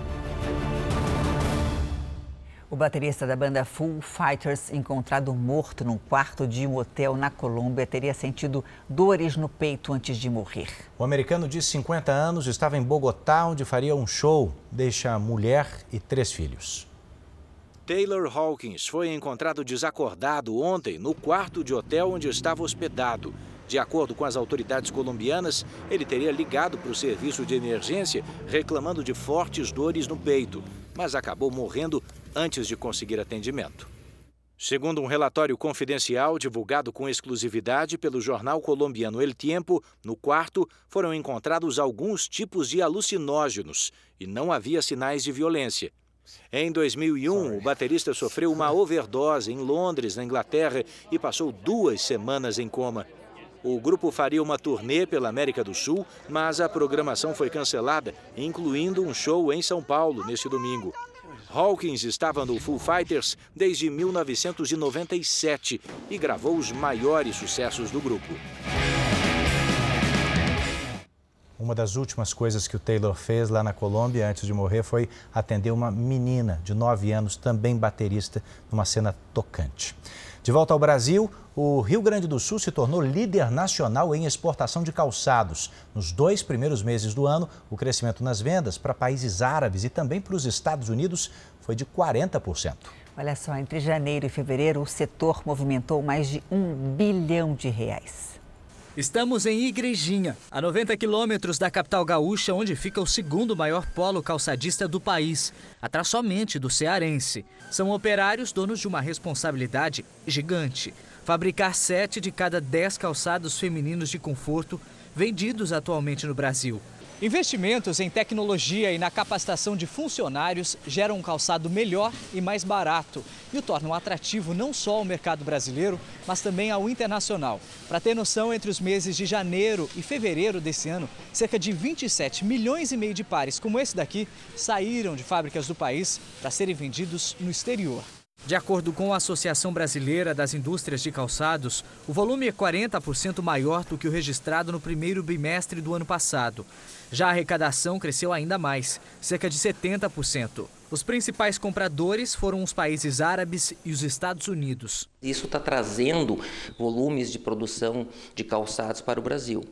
O baterista da banda Full Fighters, encontrado morto num quarto de um hotel na Colômbia, teria sentido dores no peito antes de morrer. O americano de 50 anos estava em Bogotá, onde faria um show. Deixa mulher e três filhos. Taylor Hawkins foi encontrado desacordado ontem no quarto de hotel onde estava hospedado. De acordo com as autoridades colombianas, ele teria ligado para o serviço de emergência reclamando de fortes dores no peito, mas acabou morrendo antes de conseguir atendimento. Segundo um relatório confidencial divulgado com exclusividade pelo jornal colombiano El Tiempo, no quarto foram encontrados alguns tipos de alucinógenos e não havia sinais de violência. Em 2001, o baterista sofreu uma overdose em Londres, na Inglaterra, e passou duas semanas em coma. O grupo faria uma turnê pela América do Sul, mas a programação foi cancelada, incluindo um show em São Paulo neste domingo. Hawkins estava no Foo Fighters desde 1997 e gravou os maiores sucessos do grupo. Uma das últimas coisas que o Taylor fez lá na Colômbia antes de morrer foi atender uma menina de 9 anos, também baterista, numa cena tocante. De volta ao Brasil, o Rio Grande do Sul se tornou líder nacional em exportação de calçados. Nos dois primeiros meses do ano, o crescimento nas vendas para países árabes e também para os Estados Unidos foi de 40%. Olha só, entre janeiro e fevereiro, o setor movimentou mais de um bilhão de reais. Estamos em Igrejinha, a 90 quilômetros da capital gaúcha, onde fica o segundo maior polo calçadista do país, atrás somente do cearense. São operários donos de uma responsabilidade gigante: fabricar sete de cada dez calçados femininos de conforto vendidos atualmente no Brasil. Investimentos em tecnologia e na capacitação de funcionários geram um calçado melhor e mais barato e o tornam atrativo não só ao mercado brasileiro, mas também ao internacional. Para ter noção, entre os meses de janeiro e fevereiro desse ano, cerca de 27 milhões e meio de pares como esse daqui saíram de fábricas do país para serem vendidos no exterior. De acordo com a Associação Brasileira das Indústrias de Calçados, o volume é 40% maior do que o registrado no primeiro bimestre do ano passado. Já a arrecadação cresceu ainda mais, cerca de 70%. Os principais compradores foram os países árabes e os Estados Unidos. Isso está trazendo volumes de produção de calçados para o Brasil.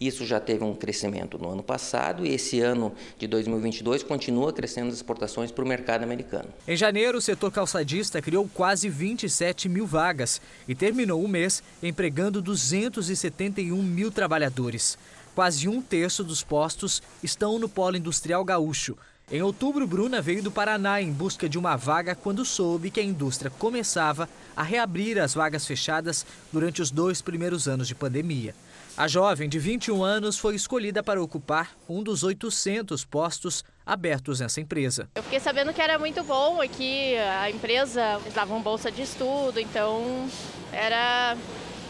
Isso já teve um crescimento no ano passado e esse ano de 2022 continua crescendo as exportações para o mercado americano. Em janeiro, o setor calçadista criou quase 27 mil vagas e terminou o mês empregando 271 mil trabalhadores. Quase um terço dos postos estão no polo industrial gaúcho Em outubro, Bruna veio do Paraná em busca de uma vaga quando soube que a indústria começava a reabrir as vagas fechadas durante os dois primeiros anos de pandemia. A jovem de 21 anos foi escolhida para ocupar um dos 800 postos abertos nessa empresa. Eu fiquei sabendo que era muito bom aqui, a empresa dava uma bolsa de estudo, então era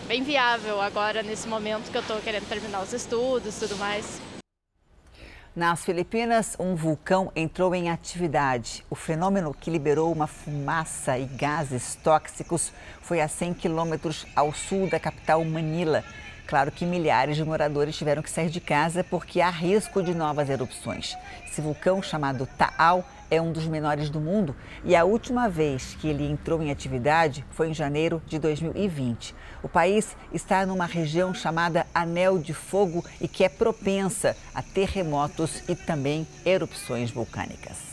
bem viável agora nesse momento que eu estou querendo terminar os estudos tudo mais. Nas Filipinas, um vulcão entrou em atividade. O fenômeno que liberou uma fumaça e gases tóxicos foi a 100 quilômetros ao sul da capital Manila. Claro que milhares de moradores tiveram que sair de casa porque há risco de novas erupções. Esse vulcão, chamado Taal, é um dos menores do mundo e a última vez que ele entrou em atividade foi em janeiro de 2020. O país está numa região chamada Anel de Fogo e que é propensa a terremotos e também erupções vulcânicas.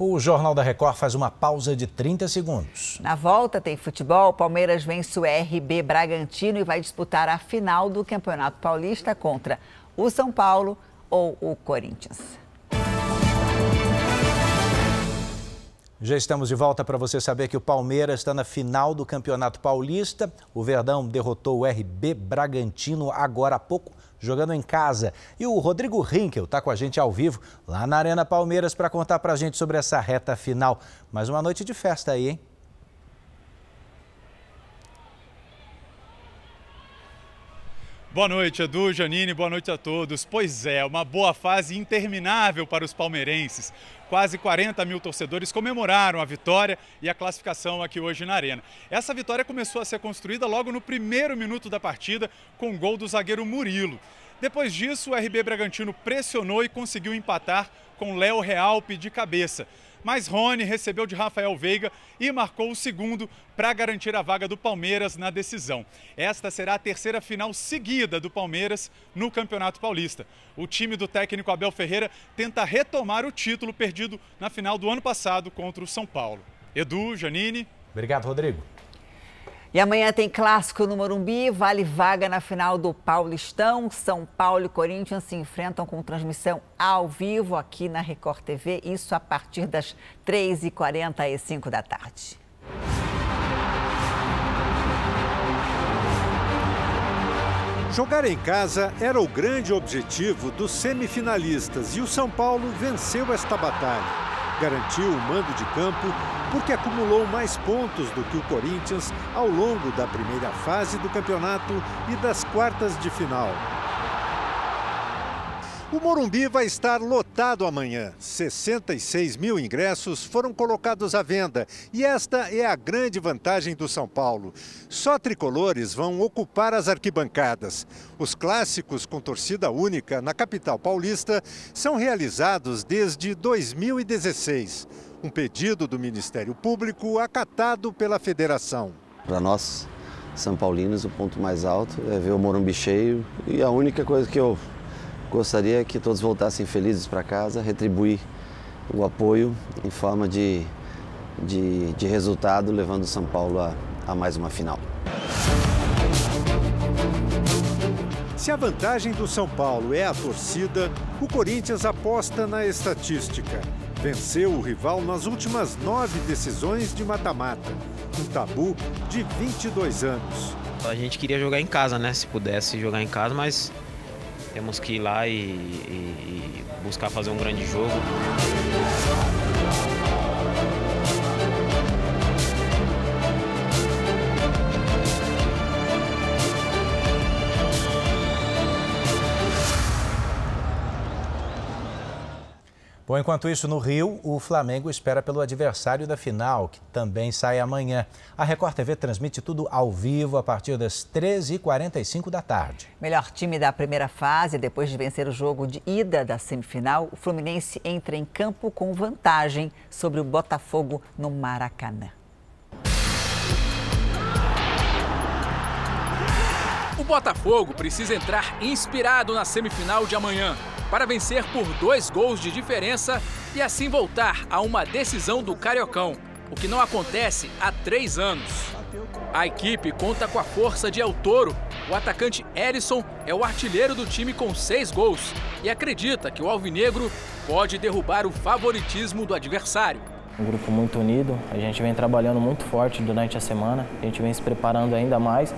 O Jornal da Record faz uma pausa de 30 segundos. Na volta tem futebol, Palmeiras vence o RB Bragantino e vai disputar a final do Campeonato Paulista contra o São Paulo ou o Corinthians. Já estamos de volta para você saber que o Palmeiras está na final do Campeonato Paulista. O Verdão derrotou o RB Bragantino agora há pouco, jogando em casa. E o Rodrigo Rinkel está com a gente ao vivo lá na Arena Palmeiras para contar para a gente sobre essa reta final. Mais uma noite de festa aí, hein? Boa noite, Edu, Janine, boa noite a todos. Pois é, uma boa fase interminável para os palmeirenses. Quase 40 mil torcedores comemoraram a vitória e a classificação aqui hoje na Arena. Essa vitória começou a ser construída logo no primeiro minuto da partida, com o gol do zagueiro Murilo. Depois disso, o RB Bragantino pressionou e conseguiu empatar com Léo Realpe de cabeça mas Rony recebeu de Rafael Veiga e marcou o segundo para garantir a vaga do Palmeiras na decisão. Esta será a terceira final seguida do Palmeiras no Campeonato Paulista. O time do técnico Abel Ferreira tenta retomar o título perdido na final do ano passado contra o São Paulo. Edu, Janine. Obrigado, Rodrigo. E amanhã tem clássico no Morumbi, vale vaga na final do Paulistão. São Paulo e Corinthians se enfrentam com transmissão ao vivo aqui na Record TV, isso a partir das 3h45 da tarde. Jogar em casa era o grande objetivo dos semifinalistas e o São Paulo venceu esta batalha garantiu o mando de campo porque acumulou mais pontos do que o Corinthians ao longo da primeira fase do campeonato e das quartas de final. O Morumbi vai estar lotado amanhã. 66 mil ingressos foram colocados à venda e esta é a grande vantagem do São Paulo. Só tricolores vão ocupar as arquibancadas. Os clássicos com torcida única na capital paulista são realizados desde 2016. Um pedido do Ministério Público acatado pela federação. Para nós, São Paulinos, o ponto mais alto é ver o Morumbi cheio e a única coisa que eu Gostaria que todos voltassem felizes para casa, retribuir o apoio em forma de, de, de resultado, levando São Paulo a, a mais uma final. Se a vantagem do São Paulo é a torcida, o Corinthians aposta na estatística. Venceu o rival nas últimas nove decisões de mata-mata, um tabu de 22 anos. A gente queria jogar em casa, né? Se pudesse jogar em casa, mas temos que ir lá e, e, e buscar fazer um grande jogo. Bom, enquanto isso, no Rio, o Flamengo espera pelo adversário da final, que também sai amanhã. A Record TV transmite tudo ao vivo a partir das 13h45 da tarde. Melhor time da primeira fase, depois de vencer o jogo de ida da semifinal, o Fluminense entra em campo com vantagem sobre o Botafogo no Maracanã. O Botafogo precisa entrar inspirado na semifinal de amanhã para vencer por dois gols de diferença e assim voltar a uma decisão do Cariocão, o que não acontece há três anos. A equipe conta com a força de El Toro. O atacante Erisson é o artilheiro do time com seis gols e acredita que o Alvinegro pode derrubar o favoritismo do adversário. Um grupo muito unido, a gente vem trabalhando muito forte durante a semana, a gente vem se preparando ainda mais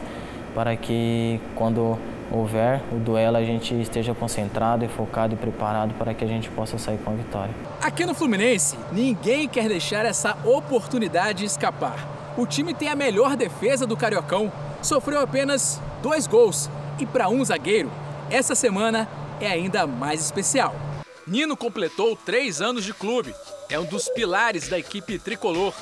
para que quando houver o duelo a gente esteja concentrado e focado e preparado para que a gente possa sair com a vitória. Aqui no Fluminense, ninguém quer deixar essa oportunidade escapar. O time tem a melhor defesa do Cariocão, sofreu apenas dois gols e para um zagueiro, essa semana é ainda mais especial. Nino completou três anos de clube, é um dos pilares da equipe tricolor.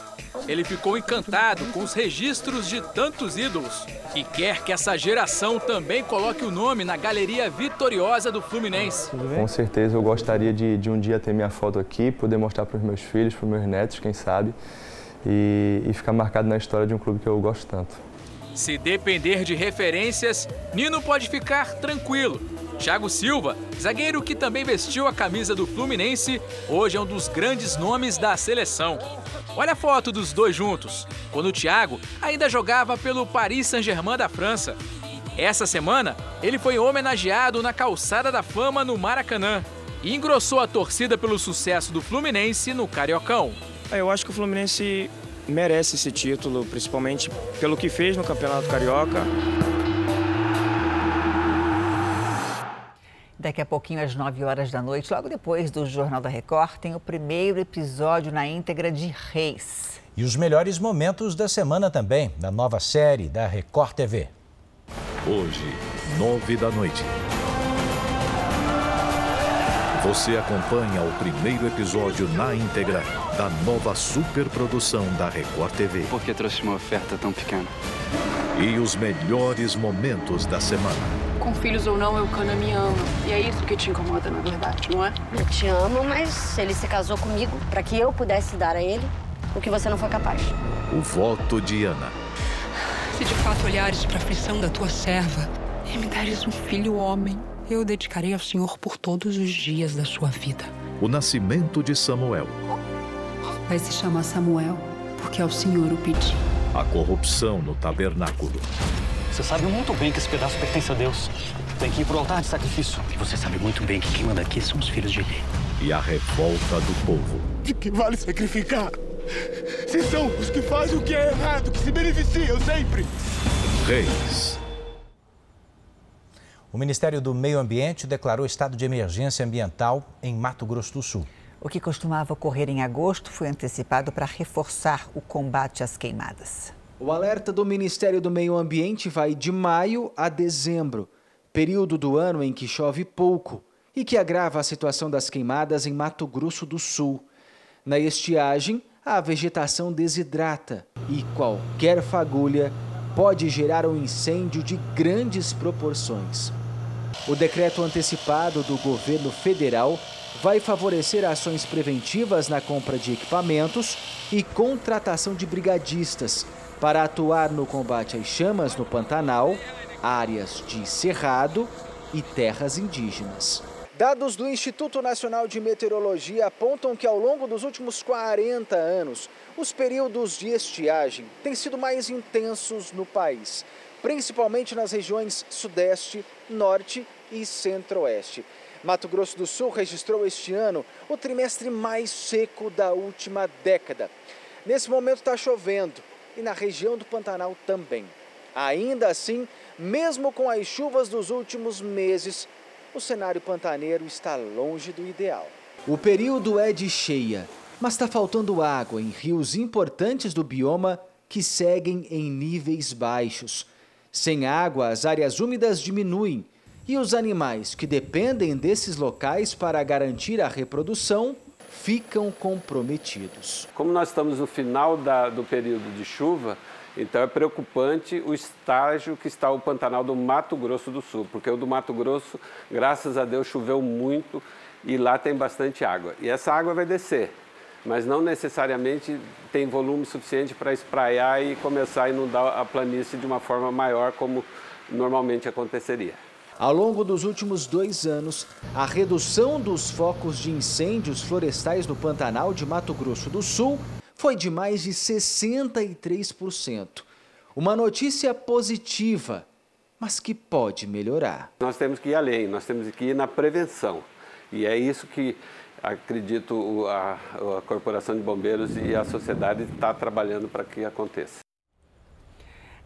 Ele ficou encantado com os registros de tantos ídolos e quer que essa geração também coloque o nome na galeria vitoriosa do Fluminense. Com certeza eu gostaria de, de um dia ter minha foto aqui, poder mostrar para os meus filhos, para os meus netos, quem sabe e, e ficar marcado na história de um clube que eu gosto tanto. Se depender de referências, Nino pode ficar tranquilo. Thiago Silva, zagueiro que também vestiu a camisa do Fluminense, hoje é um dos grandes nomes da seleção. Olha a foto dos dois juntos, quando o Thiago ainda jogava pelo Paris Saint-Germain da França. Essa semana, ele foi homenageado na Calçada da Fama no Maracanã e engrossou a torcida pelo sucesso do Fluminense no Cariocão. É, eu acho que o Fluminense merece esse título, principalmente pelo que fez no Campeonato Carioca. Daqui a pouquinho, às 9 horas da noite, logo depois do Jornal da Record, tem o primeiro episódio na íntegra de Reis. E os melhores momentos da semana também, da nova série da Record TV. Hoje, 9 da noite. Você acompanha o primeiro episódio na íntegra da nova superprodução da Record TV. Por que trouxe uma oferta tão pequena? E os melhores momentos da semana. Com filhos ou não, o Cana me ama. E é isso que te incomoda, na verdade, não é? Eu te amo, mas ele se casou comigo para que eu pudesse dar a ele o que você não foi capaz. O voto de Ana. Se de fato olhares para a aflição da tua serva e me deres um filho homem, eu dedicarei ao Senhor por todos os dias da sua vida. O nascimento de Samuel. Vai se chamar Samuel, porque ao Senhor o pedi. A corrupção no tabernáculo. Você sabe muito bem que esse pedaço pertence a Deus. Tem que ir pro altar de sacrifício. E você sabe muito bem que quem manda aqui são os filhos de rei. E a revolta do povo. De que vale sacrificar? Se são os que fazem o que é errado, que se beneficiam sempre. Reis. O Ministério do Meio Ambiente declarou estado de emergência ambiental em Mato Grosso do Sul. O que costumava ocorrer em agosto foi antecipado para reforçar o combate às queimadas. O alerta do Ministério do Meio Ambiente vai de maio a dezembro, período do ano em que chove pouco e que agrava a situação das queimadas em Mato Grosso do Sul. Na estiagem, a vegetação desidrata e qualquer fagulha pode gerar um incêndio de grandes proporções. O decreto antecipado do governo federal vai favorecer ações preventivas na compra de equipamentos e contratação de brigadistas para atuar no combate às chamas no Pantanal, áreas de cerrado e terras indígenas. Dados do Instituto Nacional de Meteorologia apontam que ao longo dos últimos 40 anos, os períodos de estiagem têm sido mais intensos no país, principalmente nas regiões Sudeste, Norte e Centro-Oeste. Mato Grosso do Sul registrou este ano o trimestre mais seco da última década. Nesse momento está chovendo e na região do Pantanal também. Ainda assim, mesmo com as chuvas dos últimos meses, o cenário pantaneiro está longe do ideal. O período é de cheia, mas está faltando água em rios importantes do bioma que seguem em níveis baixos. Sem água, as áreas úmidas diminuem e os animais que dependem desses locais para garantir a reprodução ficam comprometidos. Como nós estamos no final da, do período de chuva, então é preocupante o estágio que está o Pantanal do Mato Grosso do Sul, porque o do Mato Grosso, graças a Deus, choveu muito e lá tem bastante água. E essa água vai descer, mas não necessariamente tem volume suficiente para espraiar e começar a inundar a planície de uma forma maior, como normalmente aconteceria. Ao longo dos últimos dois anos, a redução dos focos de incêndios florestais no Pantanal de Mato Grosso do Sul foi de mais de 63%. Uma notícia positiva, mas que pode melhorar. Nós temos que ir além, nós temos que ir na prevenção. E é isso que acredito a, a Corporação de Bombeiros e a sociedade está trabalhando para que aconteça.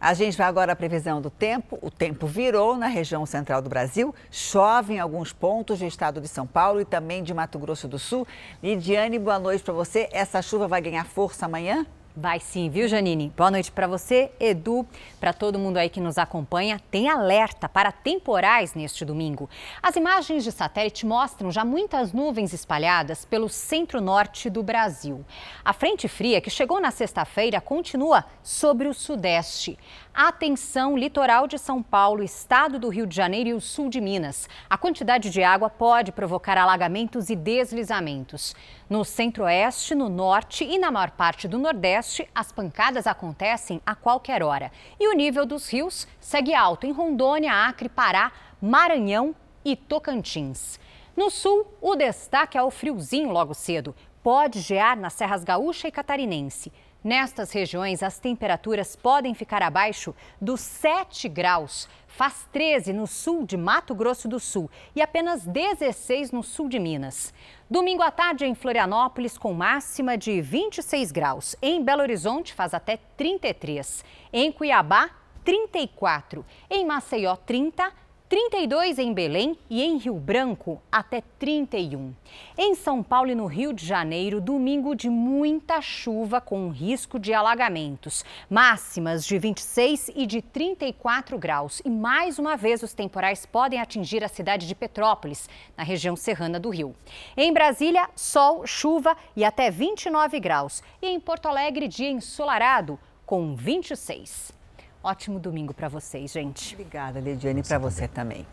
A gente vai agora à previsão do tempo. O tempo virou na região central do Brasil. Chove em alguns pontos do estado de São Paulo e também de Mato Grosso do Sul. Lidiane, boa noite para você. Essa chuva vai ganhar força amanhã? Vai sim, viu, Janine? Boa noite para você, Edu, para todo mundo aí que nos acompanha. Tem alerta para temporais neste domingo. As imagens de satélite mostram já muitas nuvens espalhadas pelo centro-norte do Brasil. A frente fria que chegou na sexta-feira continua sobre o sudeste. Atenção, litoral de São Paulo, estado do Rio de Janeiro e o sul de Minas. A quantidade de água pode provocar alagamentos e deslizamentos. No centro-oeste, no norte e na maior parte do nordeste, as pancadas acontecem a qualquer hora. E o nível dos rios segue alto em Rondônia, Acre, Pará, Maranhão e Tocantins. No sul, o destaque é o friozinho logo cedo. Pode gear nas serras gaúcha e catarinense. Nestas regiões, as temperaturas podem ficar abaixo dos 7 graus. Faz 13 no sul de Mato Grosso do Sul e apenas 16 no sul de Minas. Domingo à tarde em Florianópolis, com máxima de 26 graus. Em Belo Horizonte, faz até 33. Em Cuiabá, 34. Em Maceió, 30. 32 em Belém e em Rio Branco até 31. Em São Paulo e no Rio de Janeiro, domingo de muita chuva com risco de alagamentos. Máximas de 26 e de 34 graus. E mais uma vez os temporais podem atingir a cidade de Petrópolis, na região serrana do Rio. Em Brasília, sol, chuva e até 29 graus. E em Porto Alegre, dia ensolarado com 26. Ótimo domingo para vocês, gente. Obrigada, Lidiane, para você também.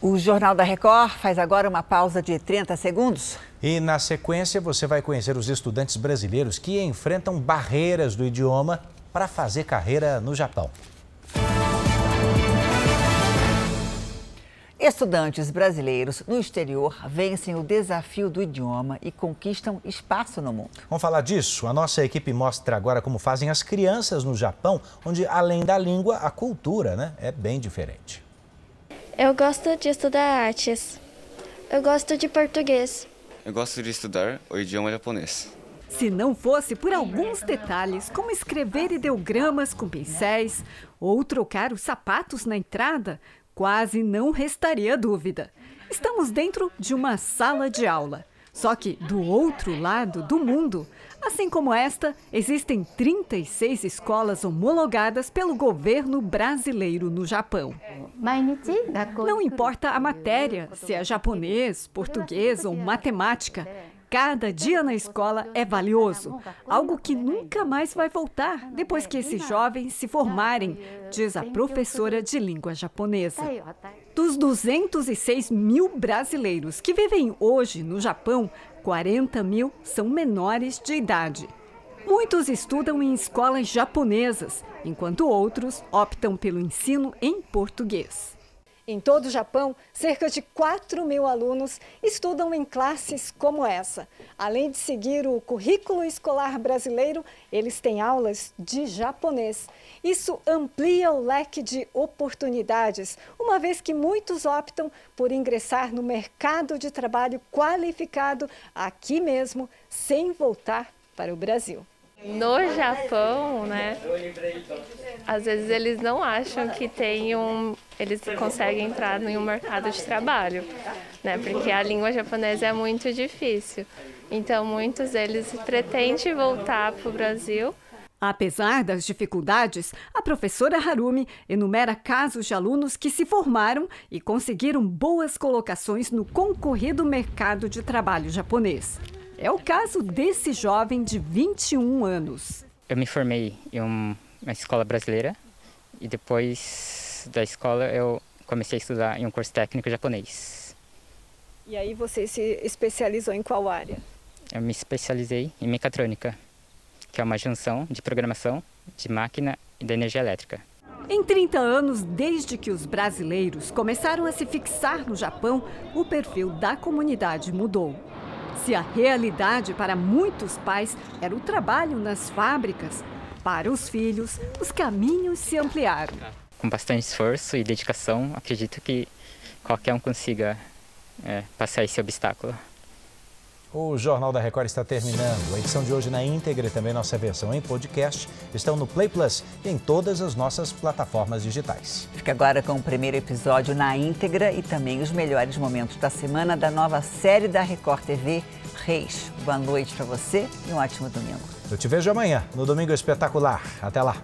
O Jornal da Record faz agora uma pausa de 30 segundos. E na sequência você vai conhecer os estudantes brasileiros que enfrentam barreiras do idioma para fazer carreira no Japão. Estudantes brasileiros no exterior vencem o desafio do idioma e conquistam espaço no mundo. Vamos falar disso? A nossa equipe mostra agora como fazem as crianças no Japão, onde além da língua, a cultura né, é bem diferente. Eu gosto de estudar artes. Eu gosto de português. Eu gosto de estudar o idioma japonês. Se não fosse por alguns detalhes, como escrever ideogramas com pincéis ou trocar os sapatos na entrada, quase não restaria dúvida. Estamos dentro de uma sala de aula. Só que do outro lado do mundo, assim como esta, existem 36 escolas homologadas pelo governo brasileiro no Japão. Não importa a matéria, se é japonês, português ou matemática, Cada dia na escola é valioso, algo que nunca mais vai voltar depois que esses jovens se formarem, diz a professora de língua japonesa. Dos 206 mil brasileiros que vivem hoje no Japão, 40 mil são menores de idade. Muitos estudam em escolas japonesas, enquanto outros optam pelo ensino em português. Em todo o Japão, cerca de 4 mil alunos estudam em classes como essa. Além de seguir o currículo escolar brasileiro, eles têm aulas de japonês. Isso amplia o leque de oportunidades, uma vez que muitos optam por ingressar no mercado de trabalho qualificado aqui mesmo, sem voltar para o Brasil. No Japão, né? Às vezes eles não acham que tem um, eles conseguem entrar em um mercado de trabalho, né? Porque a língua japonesa é muito difícil. Então muitos deles pretendem voltar para o Brasil. Apesar das dificuldades, a professora Harumi enumera casos de alunos que se formaram e conseguiram boas colocações no concorrido mercado de trabalho japonês. É o caso desse jovem de 21 anos. Eu me formei em uma escola brasileira e depois da escola eu comecei a estudar em um curso técnico japonês. E aí você se especializou em qual área? Eu me especializei em mecatrônica, que é uma junção de programação, de máquina e da energia elétrica. Em 30 anos, desde que os brasileiros começaram a se fixar no Japão, o perfil da comunidade mudou. Se a realidade para muitos pais era o trabalho nas fábricas, Para os filhos, os caminhos se ampliaram. Com bastante esforço e dedicação, acredito que qualquer um consiga é, passar esse obstáculo. O Jornal da Record está terminando. A edição de hoje na íntegra e também nossa versão em podcast estão no Play Plus e em todas as nossas plataformas digitais. Fica agora com o primeiro episódio na íntegra e também os melhores momentos da semana da nova série da Record TV, Reis. Boa noite para você e um ótimo domingo. Eu te vejo amanhã, no Domingo Espetacular. Até lá.